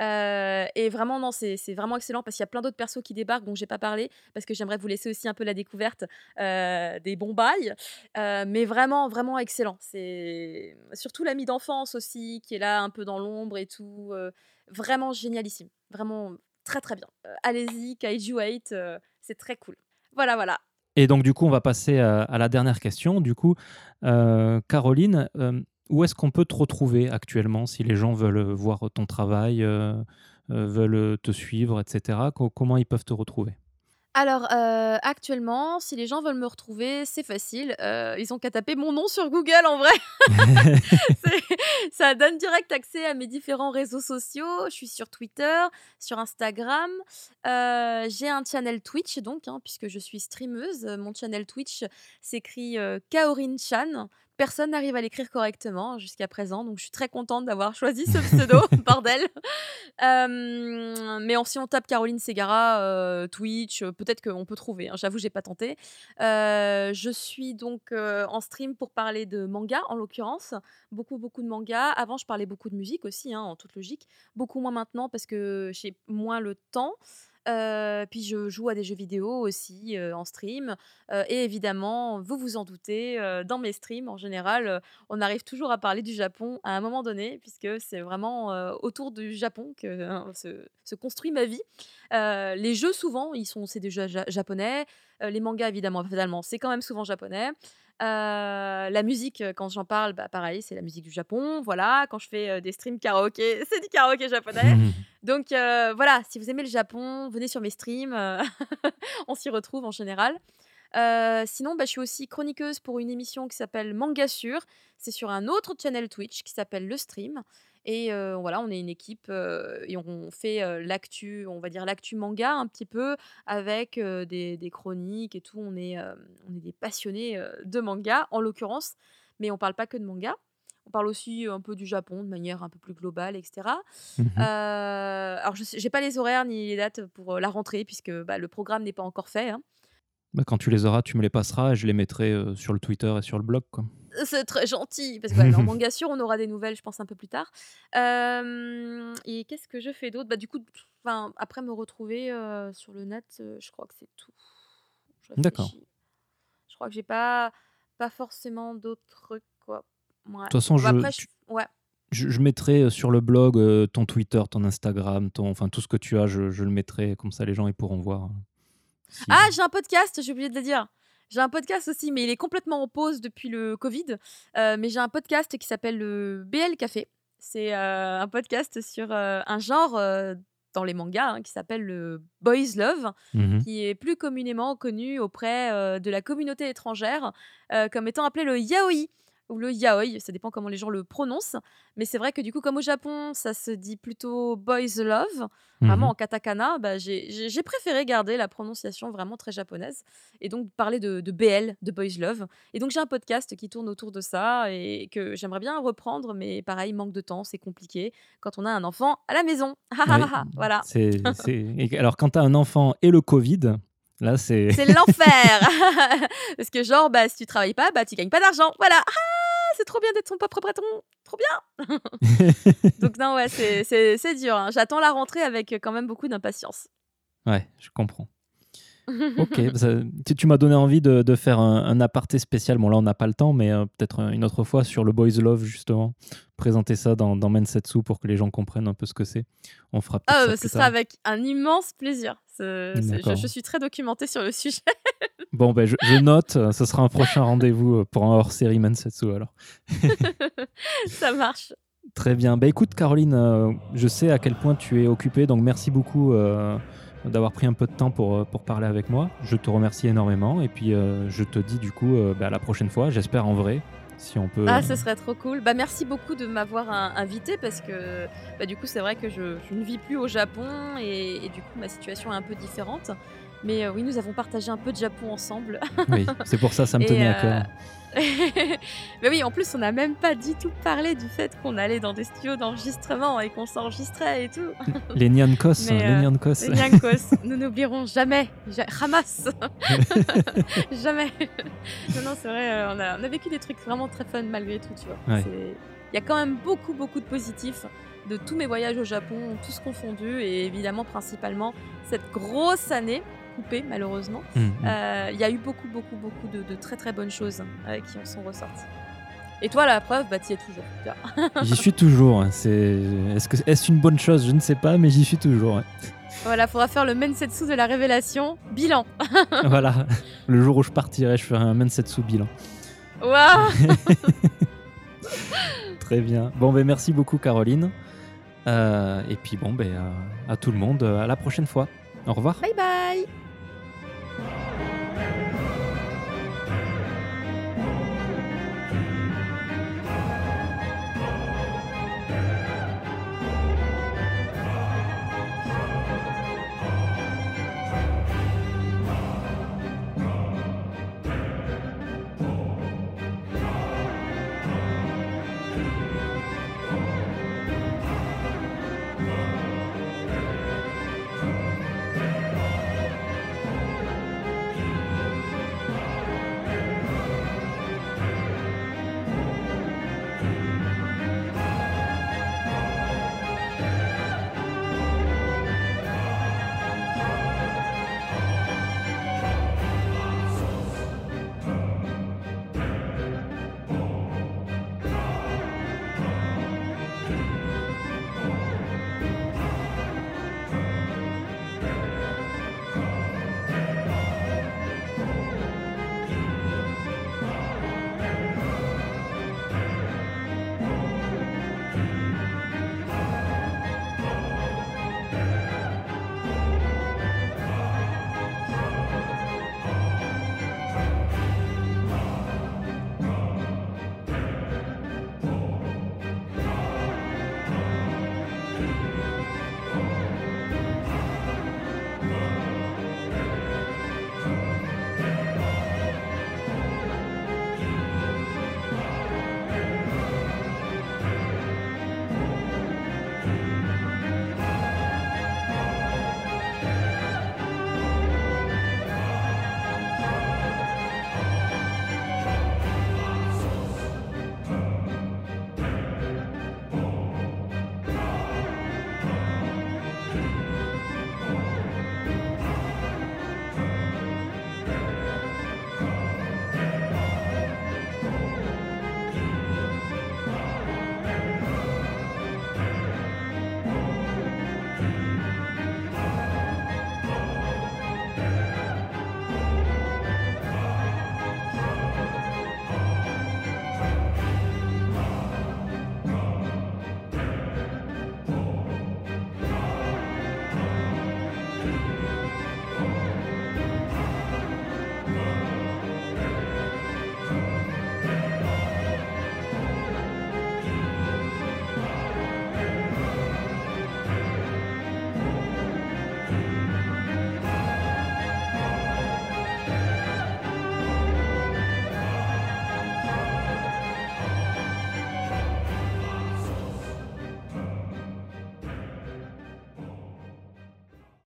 Et vraiment, non, c'est vraiment excellent parce qu'il y a plein d'autres persos qui débarquent dont j'ai pas parlé parce que j'aimerais vous laisser aussi un peu la découverte des bons bails. Mais vraiment, vraiment excellent. C'est surtout l'ami d'enfance aussi qui est là un peu dans l'ombre et tout. vraiment génialissime. Vraiment très très bien. Euh, Allez-y, Kaiju 8, euh, c'est très cool. Voilà, voilà. Et donc, du coup, on va passer à, à la dernière question. Du coup, euh, Caroline, euh, où est-ce qu'on peut te retrouver actuellement si les gens veulent voir ton travail, euh, euh, veulent te suivre, etc. Co- comment ils peuvent te retrouver? Alors, euh, actuellement, si les gens veulent me retrouver, c'est facile. Euh, ils ont qu'à taper mon nom sur Google en vrai. C'est- ça donne direct accès à mes différents réseaux sociaux. Je suis sur Twitter, sur Instagram. Euh, J'ai un channel Twitch, donc, hein, puisque je suis streameuse. Mon channel Twitch s'écrit Kaorin Chan. Personne n'arrive à l'écrire correctement jusqu'à présent, donc je suis très contente d'avoir choisi ce pseudo, bordel. Euh, mais si on tape Caroline Segara, euh, Twitch, euh, peut-être qu'on peut trouver. hein, J'avoue, j'ai pas tenté. Euh, je suis donc en stream pour parler de manga, en l'occurrence. Beaucoup, beaucoup de manga. Avant, je parlais beaucoup de musique aussi, hein, en toute logique. Beaucoup moins maintenant parce que j'ai moins le temps. Puis je joue à des jeux vidéo aussi en stream. Et évidemment, vous vous en doutez, dans mes streams, en général, on arrive toujours à parler du Japon à un moment donné, puisque c'est vraiment autour du Japon que hein, se, construit ma vie. Les jeux, souvent, ils sont, c'est des jeux ja- japonais. Les mangas, évidemment, fatalement, c'est quand même souvent japonais. Euh, la musique, euh, quand j'en parle, bah, pareil, c'est la musique du Japon. Voilà, quand je fais euh, des streams karaoké, c'est du karaoké japonais. Donc euh, voilà, si vous aimez le Japon, venez sur mes streams. on s'y retrouve en général. Sinon, bah, je suis aussi chroniqueuse pour une émission qui s'appelle Manga Sur. C'est sur un autre channel Twitch qui s'appelle Le Stream. Et euh, voilà, on est une équipe euh, et on fait euh, l'actu, on va dire l'actu manga un petit peu avec des, des chroniques et tout. On est, on est des passionnés de manga en l'occurrence, mais on parle pas que de manga. On parle aussi un peu du Japon de manière un peu plus globale, etc. Euh, alors, je n'ai pas les horaires ni les dates pour la rentrée, puisque bah, le programme n'est pas encore fait. hein. Bah, quand tu les auras, tu me les passeras et je les mettrai sur le Twitter et sur le blog. Quoi. C'est très gentil, parce que ouais, en manga sûr, on aura des nouvelles, je pense, un peu plus tard. Euh, et qu'est-ce que je fais d'autre? Bah, Du coup, après me retrouver euh, sur le net, euh, je crois que c'est tout. D'accord. Je crois que j'ai pas, pas forcément d'autres trucs, quoi. Ouais. De toute façon, Bah, je, après, tu- je- ouais. je, je mettrai sur le blog euh, ton Twitter, ton Instagram, ton, enfin tout ce que tu as, je, je le mettrai comme ça les gens ils pourront voir. si- Ah, j'ai un podcast, j'ai oublié de le dire. J'ai un podcast aussi, mais il est complètement en pause depuis le Covid. Euh, mais j'ai un podcast qui s'appelle le BL Café. C'est euh, un podcast sur euh, un genre dans les mangas hein, qui s'appelle le Boys Love, Mhm. qui est plus communément connu auprès de la communauté étrangère comme étant appelé le yaoi ou le yaoi, ça dépend comment les gens le prononcent. Mais c'est vrai que du coup, comme au Japon, ça se dit plutôt Boys Love, vraiment Mhm. en katakana, bah, j'ai préféré garder la prononciation vraiment très japonaise et donc parler de, de BL, de Boys Love. Et donc j'ai un podcast qui tourne autour de ça et que j'aimerais bien reprendre, mais pareil, manque de temps, c'est compliqué quand on a un enfant à la maison. Ouais. voilà. C'est, c'est- et alors quand tu as un enfant et le Covid, là c'est... C'est l'enfer Parce que genre, bah, si tu travailles pas, bah, tu gagnes pas d'argent. Voilà Ah, C'est trop bien d'être son propre patron Trop bien Donc non, ouais, c'est- dur. hein. J'attends la rentrée avec quand même beaucoup d'impatience. ouais, je comprends. Ok, ça- tu, tu m'as donné envie de, de faire un, un aparté spécial. Bon, là, on n'a pas le temps, mais euh, peut-être une autre fois sur le Boys Love, justement. Présenter ça dans, dans Mensetsu pour que les gens comprennent un peu ce que c'est. On fera peut-être Ah, ça bah, plus ce sera avec un immense plaisir. Je, je suis très documentée sur le sujet. Bon, ben, je, je note, euh, ce sera un prochain rendez-vous euh, pour un hors-série Mensetsu, alors. Ça marche. Très bien. Bah, écoute, Caroline, euh, je sais à quel point tu es occupée, donc merci beaucoup euh, d'avoir pris un peu de temps pour, pour parler avec moi. Je te remercie énormément. Et puis, euh, je te dis du coup bah, à la prochaine fois, j'espère en vrai, si on peut. Ah, ce serait trop cool. Bah, merci beaucoup de m'avoir invité parce que bah, du coup, c'est vrai que je, je ne vis plus au Japon et, et du coup, ma situation est un peu différente. Mais euh, oui, nous avons partagé un peu de Japon ensemble. Oui, c'est pour ça, ça me tenait à euh, cœur. Mais oui, en plus, on n'a même pas du tout parlé du fait qu'on allait dans des studios d'enregistrement et qu'on s'enregistrait et tout. Les Nyankos, Mais, les euh, Nyankos. Les Nyankos, nous n'oublierons jamais. Ja- Hamas Jamais Non, non, c'est vrai, on a, on a vécu des trucs vraiment très fun malgré tout, tu vois. Ouais. Il y a quand même beaucoup, beaucoup de positifs de tous mes voyages au Japon, tous confondus, et évidemment, principalement, cette grosse année malheureusement. Mm, mm. Euh, Il y a eu beaucoup, beaucoup, beaucoup de, de très, très bonnes choses euh, qui en sont ressorties. Et toi, la preuve, bah, t'y es toujours. tu. J'y suis toujours. hein. C'est... Est-ce que est-ce une bonne chose? Je ne sais pas, mais j'y suis toujours. ouais. Voilà, faudra faire le Mensetsu de la révélation. Bilan. voilà. Le jour où je partirai, je ferai un Mensetsu bilan. Waouh Très bien. Bon, ben merci beaucoup, Caroline. Euh, et puis, bon, ben, à tout le monde, à la prochaine fois. Au revoir. Bye bye